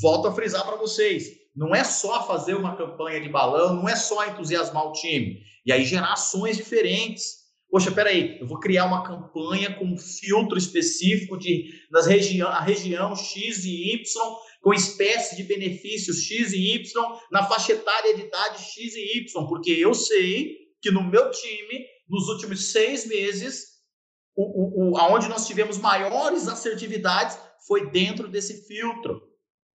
Volto a frisar para vocês. Não é só fazer uma campanha de balão, não é só entusiasmar o time. E aí gerar ações diferentes. Poxa, peraí, eu vou criar uma campanha com um filtro específico de nas região, a região X e Y, com espécie de benefícios X e Y, na faixa etária de idade X e Y, porque eu sei que no meu time, nos últimos seis meses, o, o, o, aonde nós tivemos maiores assertividades foi dentro desse filtro.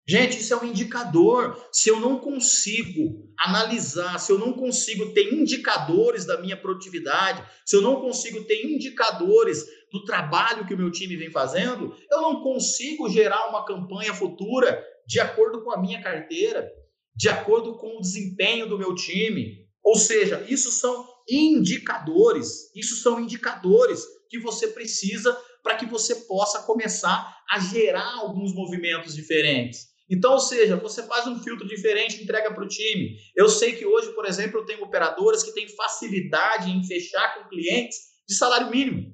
Gente, isso é um indicador. Se eu não consigo analisar, se eu não consigo ter indicadores da minha produtividade, se eu não consigo ter indicadores do trabalho que o meu time vem fazendo, eu não consigo gerar uma campanha futura de acordo com a minha carteira, de acordo com o desempenho do meu time. Ou seja, isso são indicadores. Isso são indicadores que você precisa para que você possa começar a gerar alguns movimentos diferentes. Então, ou seja, você faz um filtro diferente, entrega para o time. Eu sei que hoje, por exemplo, eu tenho operadoras que têm facilidade em fechar com clientes de salário mínimo.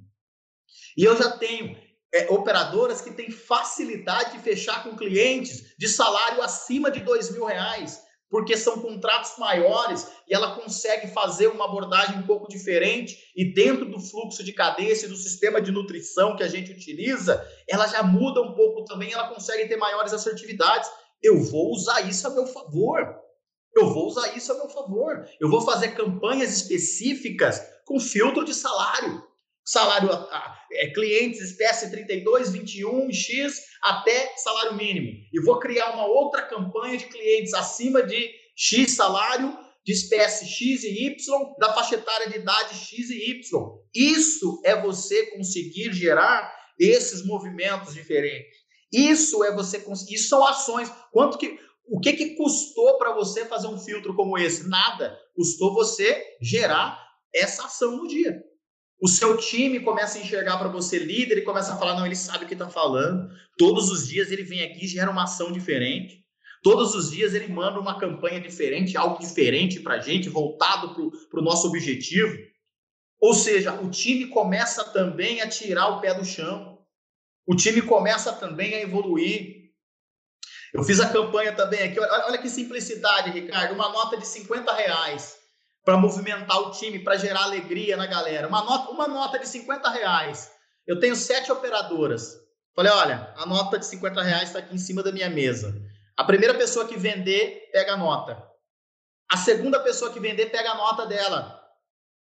E eu já tenho é, operadoras que têm facilidade de fechar com clientes de salário acima de dois mil reais porque são contratos maiores e ela consegue fazer uma abordagem um pouco diferente e dentro do fluxo de cadência do sistema de nutrição que a gente utiliza, ela já muda um pouco também, ela consegue ter maiores assertividades. Eu vou usar isso a meu favor. Eu vou usar isso a meu favor. Eu vou fazer campanhas específicas com filtro de salário. Salário é, clientes espécie 32, 21, X até salário mínimo. E vou criar uma outra campanha de clientes acima de X salário, de espécie X e Y, da faixa etária de idade X e Y. Isso é você conseguir gerar esses movimentos diferentes. Isso é você conseguir. Isso são ações. Quanto que. O que, que custou para você fazer um filtro como esse? Nada. Custou você gerar essa ação no dia. O seu time começa a enxergar para você líder e começa a falar: não, ele sabe o que está falando. Todos os dias ele vem aqui e gera uma ação diferente. Todos os dias ele manda uma campanha diferente, algo diferente para a gente, voltado para o nosso objetivo. Ou seja, o time começa também a tirar o pé do chão. O time começa também a evoluir. Eu fiz a campanha também aqui. Olha, olha que simplicidade, Ricardo. Uma nota de 50 reais para movimentar o time, para gerar alegria na galera. Uma nota, uma nota de 50 reais. Eu tenho sete operadoras. Falei, olha, a nota de 50 reais está aqui em cima da minha mesa. A primeira pessoa que vender, pega a nota. A segunda pessoa que vender, pega a nota dela.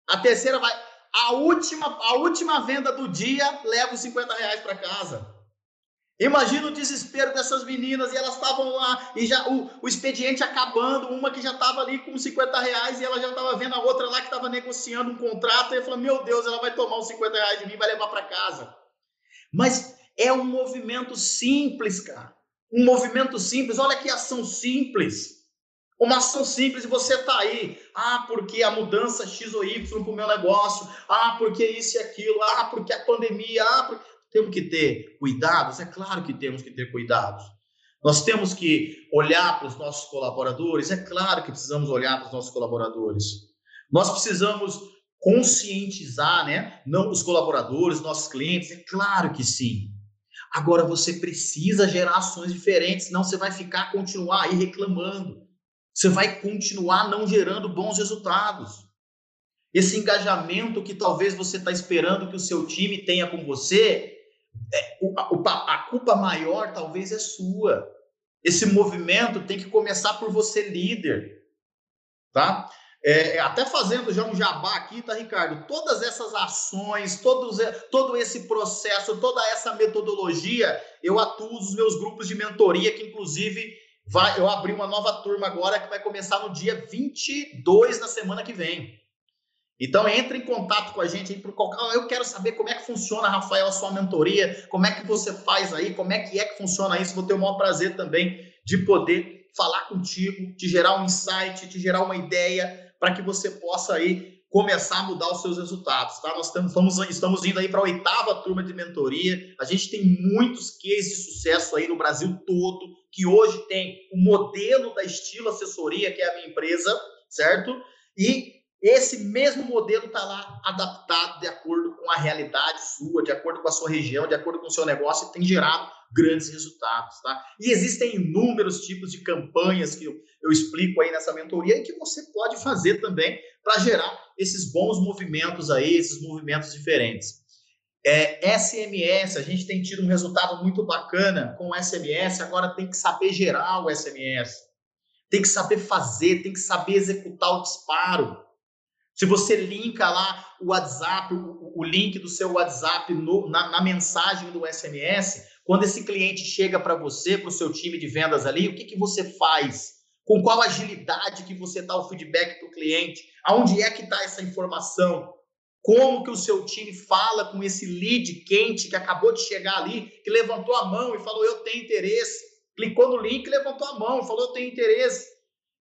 A terceira vai. A última, a última venda do dia leva os 50 reais para casa. Imagina o desespero dessas meninas e elas estavam lá e já o, o expediente acabando, uma que já estava ali com 50 reais e ela já estava vendo a outra lá que estava negociando um contrato e falou: Meu Deus, ela vai tomar os 50 reais de mim e vai levar para casa. Mas é um movimento simples, cara. Um movimento simples. Olha que ação simples. Uma ação simples e você está aí. Ah, porque a mudança X ou Y para o meu negócio. Ah, porque isso e aquilo. Ah, porque a pandemia. Ah, porque... Temos que ter cuidados? É claro que temos que ter cuidados. Nós temos que olhar para os nossos colaboradores? É claro que precisamos olhar para os nossos colaboradores. Nós precisamos conscientizar, né? Não os colaboradores, nossos clientes? É claro que sim. Agora você precisa gerar ações diferentes, senão você vai ficar, continuar aí reclamando. Você vai continuar não gerando bons resultados. Esse engajamento que talvez você está esperando que o seu time tenha com você, a culpa maior talvez é sua. Esse movimento tem que começar por você, líder. Tá? É, até fazendo já um jabá aqui, tá, Ricardo? Todas essas ações, todos, todo esse processo, toda essa metodologia, eu atuo nos meus grupos de mentoria, que inclusive vai, eu abri uma nova turma agora que vai começar no dia 22 da semana que vem. Então entre em contato com a gente aí por qualquer. Eu quero saber como é que funciona, Rafael, a sua mentoria, como é que você faz aí, como é que é que funciona isso. Vou ter o maior prazer também de poder falar contigo, te gerar um insight, te gerar uma ideia para que você possa aí começar a mudar os seus resultados, tá? Nós estamos, estamos indo aí para a oitava turma de mentoria. A gente tem muitos cases de sucesso aí no Brasil todo, que hoje tem o modelo da estilo assessoria, que é a minha empresa, certo? E esse mesmo modelo está lá adaptado de acordo com a realidade sua, de acordo com a sua região, de acordo com o seu negócio e tem gerado grandes resultados, tá? E existem inúmeros tipos de campanhas que eu, eu explico aí nessa mentoria e que você pode fazer também para gerar esses bons movimentos aí, esses movimentos diferentes. É, SMS, a gente tem tido um resultado muito bacana com o SMS, agora tem que saber gerar o SMS, tem que saber fazer, tem que saber executar o disparo. Se você linka lá o WhatsApp, o, o link do seu WhatsApp no, na, na, mensagem do SMS, quando esse cliente chega para você, para o seu time de vendas ali, o que, que você faz? Com qual agilidade que você dá o feedback para o cliente? Aonde é que está essa informação? Como que o seu time fala com esse lead quente que acabou de chegar ali, que levantou a mão e falou, eu tenho interesse. Clicou no link, levantou a mão falou, eu tenho interesse.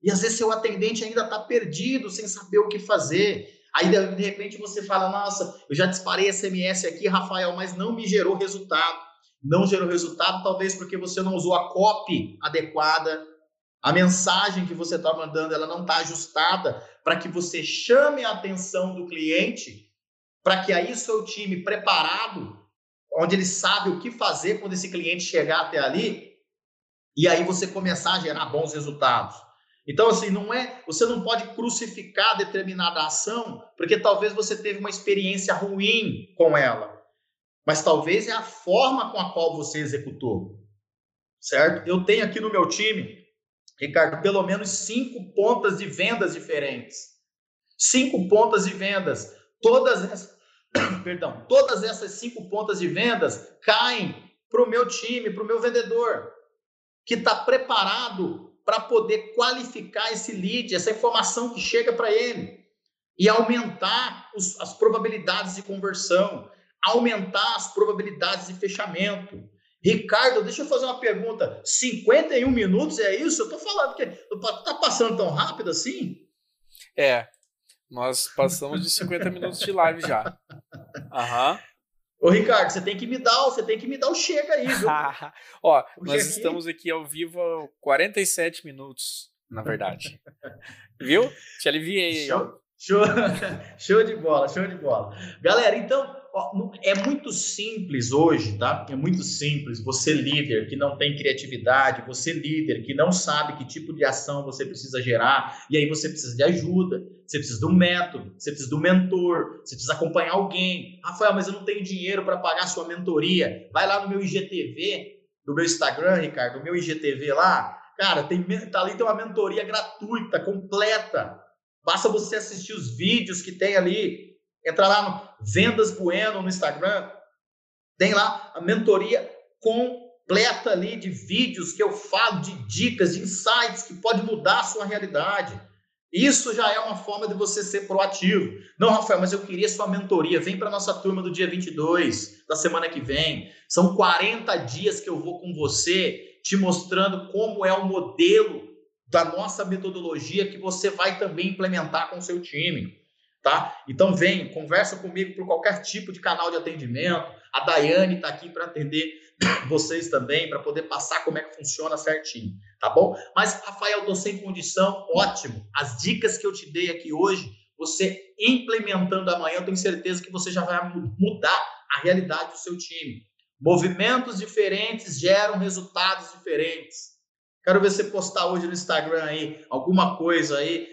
E às vezes seu atendente ainda está perdido, sem saber o que fazer. Aí de repente você fala: Nossa, eu já disparei SMS aqui, Rafael, mas não me gerou resultado. Não gerou resultado, talvez porque você não usou a copy adequada, a mensagem que você está mandando ela não está ajustada para que você chame a atenção do cliente, para que aí seu time preparado, onde ele sabe o que fazer quando esse cliente chegar até ali, e aí você começar a gerar bons resultados. Então, assim, não é. Você não pode crucificar determinada ação, porque talvez você teve uma experiência ruim com ela. Mas talvez é a forma com a qual você executou. Certo? Eu tenho aqui no meu time, Ricardo, pelo menos cinco pontas de vendas diferentes. Cinco pontas de vendas. Todas essas, perdão, todas essas cinco pontas de vendas caem para o meu time, para o meu vendedor, que está preparado para poder qualificar esse lead, essa informação que chega para ele e aumentar os, as probabilidades de conversão, aumentar as probabilidades de fechamento. Ricardo, deixa eu fazer uma pergunta. 51 minutos é isso? Eu estou falando que está passando tão rápido assim? É, nós passamos de 50 minutos de live já. Aham. Uhum. Ô, Ricardo, você tem que me dar, você tem que me dar o chega aí, viu? Ó, nós estamos aqui ao vivo há 47 minutos, na verdade. viu? Te aliviei ó. Show, show de bola, show de bola. Galera, então, é muito simples hoje, tá? É muito simples. Você líder que não tem criatividade, você líder que não sabe que tipo de ação você precisa gerar, e aí você precisa de ajuda, você precisa de um método, você precisa de um mentor, você precisa acompanhar alguém. Rafael, mas eu não tenho dinheiro para pagar sua mentoria. Vai lá no meu IGTV, do meu Instagram, Ricardo, o meu IGTV lá. Cara, tem, tá ali tem uma mentoria gratuita, completa. Basta você assistir os vídeos que tem ali Entra lá no Vendas Bueno no Instagram, tem lá a mentoria completa. ali de vídeos que eu falo, de dicas, de insights que pode mudar a sua realidade. Isso já é uma forma de você ser proativo. Não, Rafael, mas eu queria sua mentoria. Vem para nossa turma do dia 22, da semana que vem. São 40 dias que eu vou com você, te mostrando como é o modelo da nossa metodologia que você vai também implementar com o seu time. Tá? Então vem, conversa comigo por qualquer tipo de canal de atendimento. A Daiane está aqui para atender vocês também, para poder passar como é que funciona certinho, tá bom? Mas, Rafael, estou sem condição, ótimo. As dicas que eu te dei aqui hoje, você implementando amanhã, eu tenho certeza que você já vai mudar a realidade do seu time. Movimentos diferentes geram resultados diferentes. Quero ver você postar hoje no Instagram aí alguma coisa aí,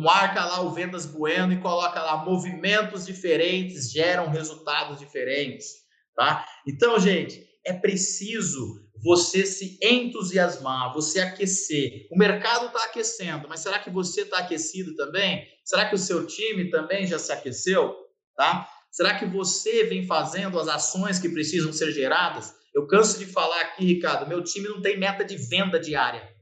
marca lá o Vendas Bueno e coloca lá movimentos diferentes geram resultados diferentes, tá? Então, gente, é preciso você se entusiasmar, você aquecer. O mercado está aquecendo, mas será que você está aquecido também? Será que o seu time também já se aqueceu? Tá? Será que você vem fazendo as ações que precisam ser geradas? Eu canso de falar aqui, Ricardo, meu time não tem meta de venda diária.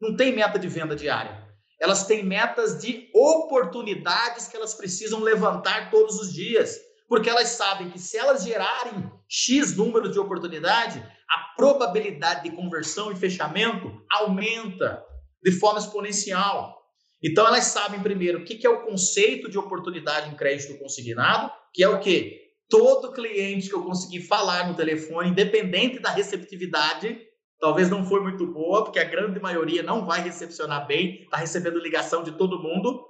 Não tem meta de venda diária. Elas têm metas de oportunidades que elas precisam levantar todos os dias porque elas sabem que se elas gerarem X número de oportunidade, a probabilidade de conversão e fechamento aumenta de forma exponencial. Então elas sabem primeiro o que é o conceito de oportunidade em crédito consignado, que é o que todo cliente que eu conseguir falar no telefone, independente da receptividade, talvez não foi muito boa, porque a grande maioria não vai recepcionar bem, está recebendo ligação de todo mundo,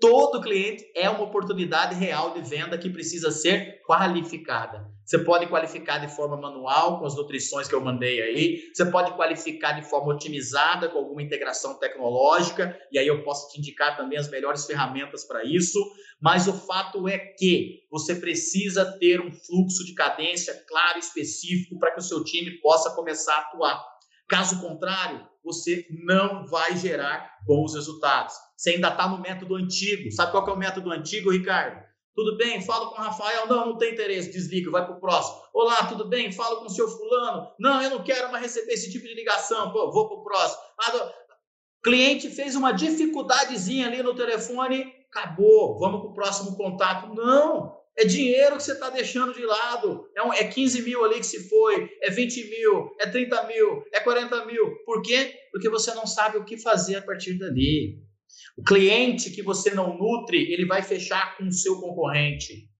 Todo cliente é uma oportunidade real de venda que precisa ser qualificada. Você pode qualificar de forma manual, com as nutrições que eu mandei aí. Você pode qualificar de forma otimizada, com alguma integração tecnológica. E aí eu posso te indicar também as melhores ferramentas para isso. Mas o fato é que você precisa ter um fluxo de cadência claro e específico para que o seu time possa começar a atuar. Caso contrário, você não vai gerar bons resultados. Você ainda está no método antigo. Sabe qual é o método antigo, Ricardo? Tudo bem, falo com o Rafael. Não, não tem interesse, desliga, vai para o próximo. Olá, tudo bem? Falo com o seu fulano. Não, eu não quero mais receber esse tipo de ligação. Pô, vou para o próximo. Ah, cliente fez uma dificuldadezinha ali no telefone, acabou, vamos para o próximo contato. Não, é dinheiro que você está deixando de lado. É, um, é 15 mil ali que se foi, é 20 mil, é 30 mil, é 40 mil. Por quê? Porque você não sabe o que fazer a partir dali. O cliente que você não nutre, ele vai fechar com o seu concorrente.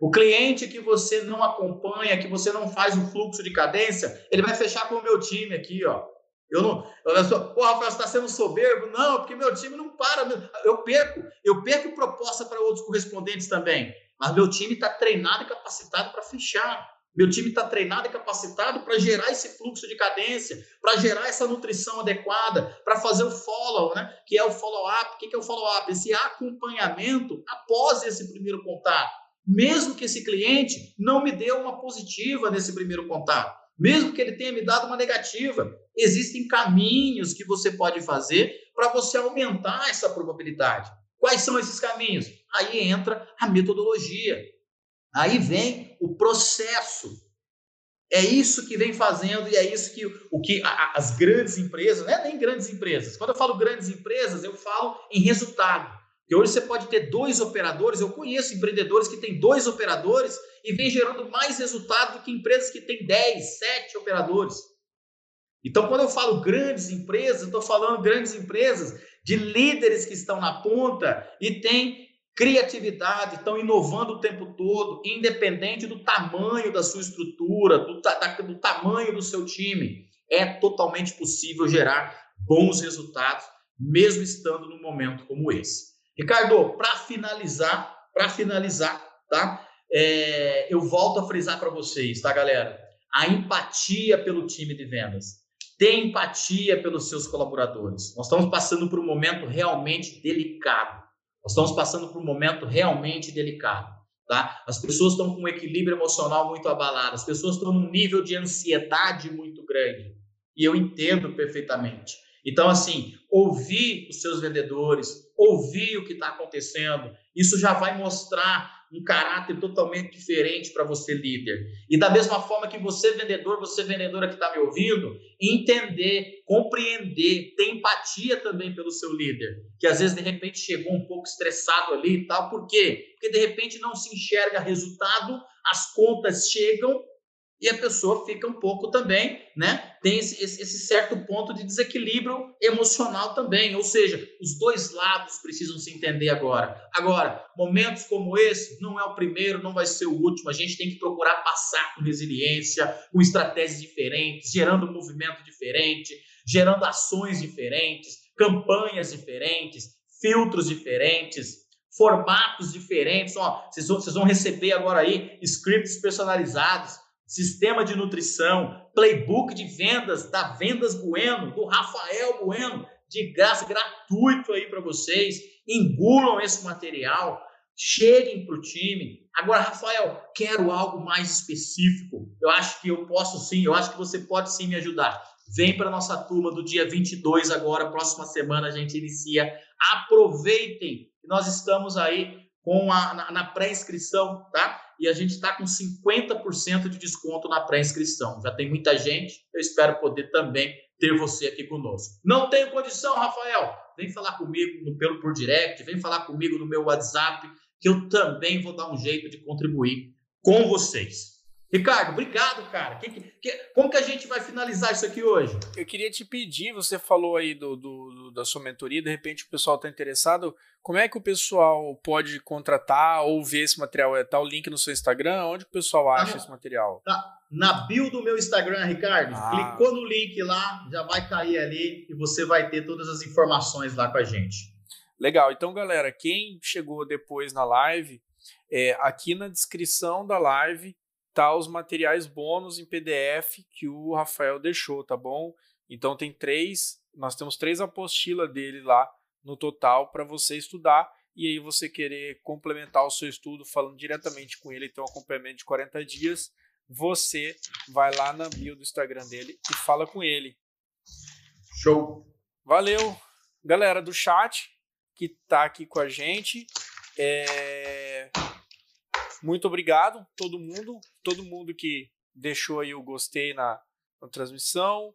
O cliente que você não acompanha, que você não faz um fluxo de cadência, ele vai fechar com o meu time aqui, ó. Eu não. Eu sou, Pô, Rafael, você está sendo soberbo? Não, porque meu time não para. Eu perco. Eu perco proposta para outros correspondentes também. Mas meu time está treinado e capacitado para fechar. Meu time está treinado e capacitado para gerar esse fluxo de cadência, para gerar essa nutrição adequada, para fazer o follow, né? que é o follow-up. O que é o follow-up? Esse acompanhamento após esse primeiro contato. Mesmo que esse cliente não me dê uma positiva nesse primeiro contato, mesmo que ele tenha me dado uma negativa, existem caminhos que você pode fazer para você aumentar essa probabilidade. Quais são esses caminhos? Aí entra a metodologia. Aí vem o processo. É isso que vem fazendo e é isso que o que as grandes empresas, não é nem grandes empresas. Quando eu falo grandes empresas, eu falo em resultado. Porque hoje você pode ter dois operadores, eu conheço empreendedores que têm dois operadores e vem gerando mais resultado do que empresas que têm 10, 7 operadores. Então, quando eu falo grandes empresas, eu estou falando grandes empresas de líderes que estão na ponta e têm criatividade, estão inovando o tempo todo, independente do tamanho da sua estrutura, do, do tamanho do seu time. É totalmente possível gerar bons resultados, mesmo estando num momento como esse. Ricardo, para finalizar, para finalizar, tá? É, eu volto a frisar para vocês, tá, galera? A empatia pelo time de vendas. Ter empatia pelos seus colaboradores. Nós estamos passando por um momento realmente delicado. Nós estamos passando por um momento realmente delicado. Tá? As pessoas estão com um equilíbrio emocional muito abalado, as pessoas estão num nível de ansiedade muito grande. E eu entendo perfeitamente. Então, assim, ouvir os seus vendedores, ouvir o que está acontecendo. Isso já vai mostrar um caráter totalmente diferente para você, líder. E da mesma forma que você, vendedor, você, vendedora que está me ouvindo, entender, compreender, ter empatia também pelo seu líder, que às vezes de repente chegou um pouco estressado ali e tal. Por quê? Porque de repente não se enxerga resultado, as contas chegam e a pessoa fica um pouco também, né? Tem esse, esse, certo ponto de desequilíbrio emocional também. Ou seja, os dois lados precisam se entender agora. Agora, momentos como esse não é o primeiro, não vai ser o último. A gente tem que procurar passar com resiliência, com estratégias diferentes, gerando movimento diferente, gerando ações diferentes, campanhas diferentes, filtros diferentes formatos diferentes. Ó, vocês vão, vocês vão receber agora aí scripts personalizados sistema de nutrição, playbook de vendas da Vendas Bueno, do Rafael Bueno, de graça, gratuito aí para vocês. Engulam esse material, cheguem para o time. Agora, Rafael, quero algo mais específico. Eu acho que eu posso sim, eu acho que você pode sim me ajudar. Vem para nossa turma do dia 22 agora, próxima semana a gente inicia. Aproveitem nós estamos aí com a, na, na pré-inscrição, tá? e a gente está com 50% de desconto na pré-inscrição. Já tem muita gente, eu espero poder também ter você aqui conosco. Não tenho condição, Rafael? Vem falar comigo no, pelo por direct, vem falar comigo no meu WhatsApp, que eu também vou dar um jeito de contribuir com vocês. Ricardo, obrigado, cara. Que, que, como que a gente vai finalizar isso aqui hoje? Eu queria te pedir, você falou aí do, do da sua mentoria, de repente o pessoal está interessado. Como é que o pessoal pode contratar ou ver esse material? Está o link no seu Instagram? Onde o pessoal acha tá esse material? Tá na bio do meu Instagram, Ricardo. Ah. Clicou no link lá, já vai cair ali e você vai ter todas as informações lá com a gente. Legal. Então, galera, quem chegou depois na live, é, aqui na descrição da live tá os materiais bônus em PDF que o Rafael deixou, tá bom? Então tem três, nós temos três apostilas dele lá no total para você estudar e aí você querer complementar o seu estudo falando diretamente com ele, então um acompanhamento de 40 dias, você vai lá na bio do Instagram dele e fala com ele. Show. Valeu, galera do chat que tá aqui com a gente. É... Muito obrigado, todo mundo, todo mundo que deixou aí o gostei na, na transmissão.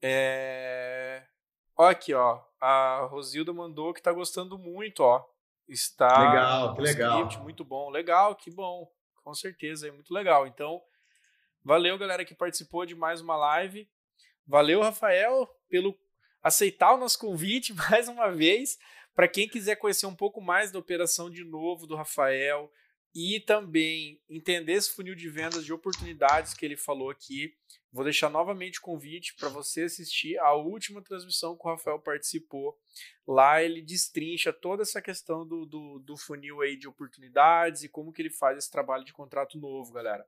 É... Ó aqui, ó. A Rosilda mandou que tá gostando muito, ó. Está legal, que legal. Script, muito bom, legal, que bom. Com certeza, é muito legal. Então, valeu, galera que participou de mais uma live. Valeu, Rafael, pelo aceitar o nosso convite mais uma vez. Para quem quiser conhecer um pouco mais da operação de novo do Rafael, e também entender esse funil de vendas de oportunidades que ele falou aqui. Vou deixar novamente o convite para você assistir a última transmissão que o Rafael participou. Lá ele destrincha toda essa questão do, do, do funil aí de oportunidades e como que ele faz esse trabalho de contrato novo, galera.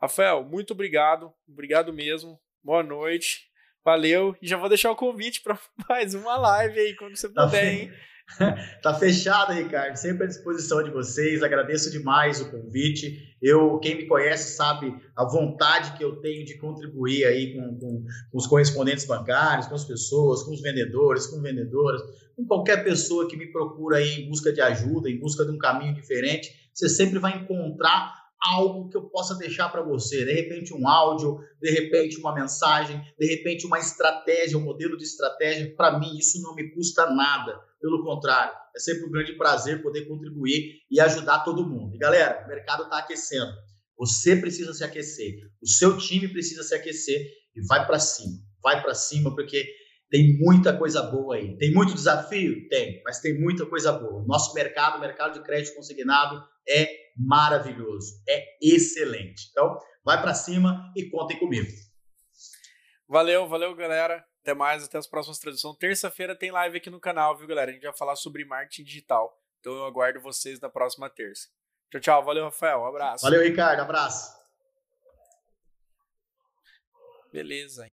Rafael, muito obrigado, obrigado mesmo. Boa noite, valeu. E já vou deixar o convite para mais uma live aí quando você puder, hein? tá fechado, Ricardo. Sempre à disposição de vocês. Agradeço demais o convite. Eu, quem me conhece sabe a vontade que eu tenho de contribuir aí com, com, com os correspondentes bancários, com as pessoas, com os vendedores, com vendedoras, com qualquer pessoa que me procura aí em busca de ajuda, em busca de um caminho diferente. Você sempre vai encontrar algo que eu possa deixar para você. De repente, um áudio, de repente, uma mensagem, de repente, uma estratégia, um modelo de estratégia. Para mim, isso não me custa nada. Pelo contrário, é sempre um grande prazer poder contribuir e ajudar todo mundo. E galera, o mercado está aquecendo. Você precisa se aquecer. O seu time precisa se aquecer e vai para cima. Vai para cima porque tem muita coisa boa aí. Tem muito desafio? Tem, mas tem muita coisa boa. Nosso mercado, o mercado de crédito consignado, é maravilhoso, é excelente. Então, vai para cima e contem comigo. Valeu, valeu, galera. Até mais, até as próximas traduções. Terça-feira tem live aqui no canal, viu, galera? A gente vai falar sobre marketing digital. Então eu aguardo vocês na próxima terça. Tchau, tchau. Valeu, Rafael. Um abraço. Valeu, Ricardo. Abraço. Beleza.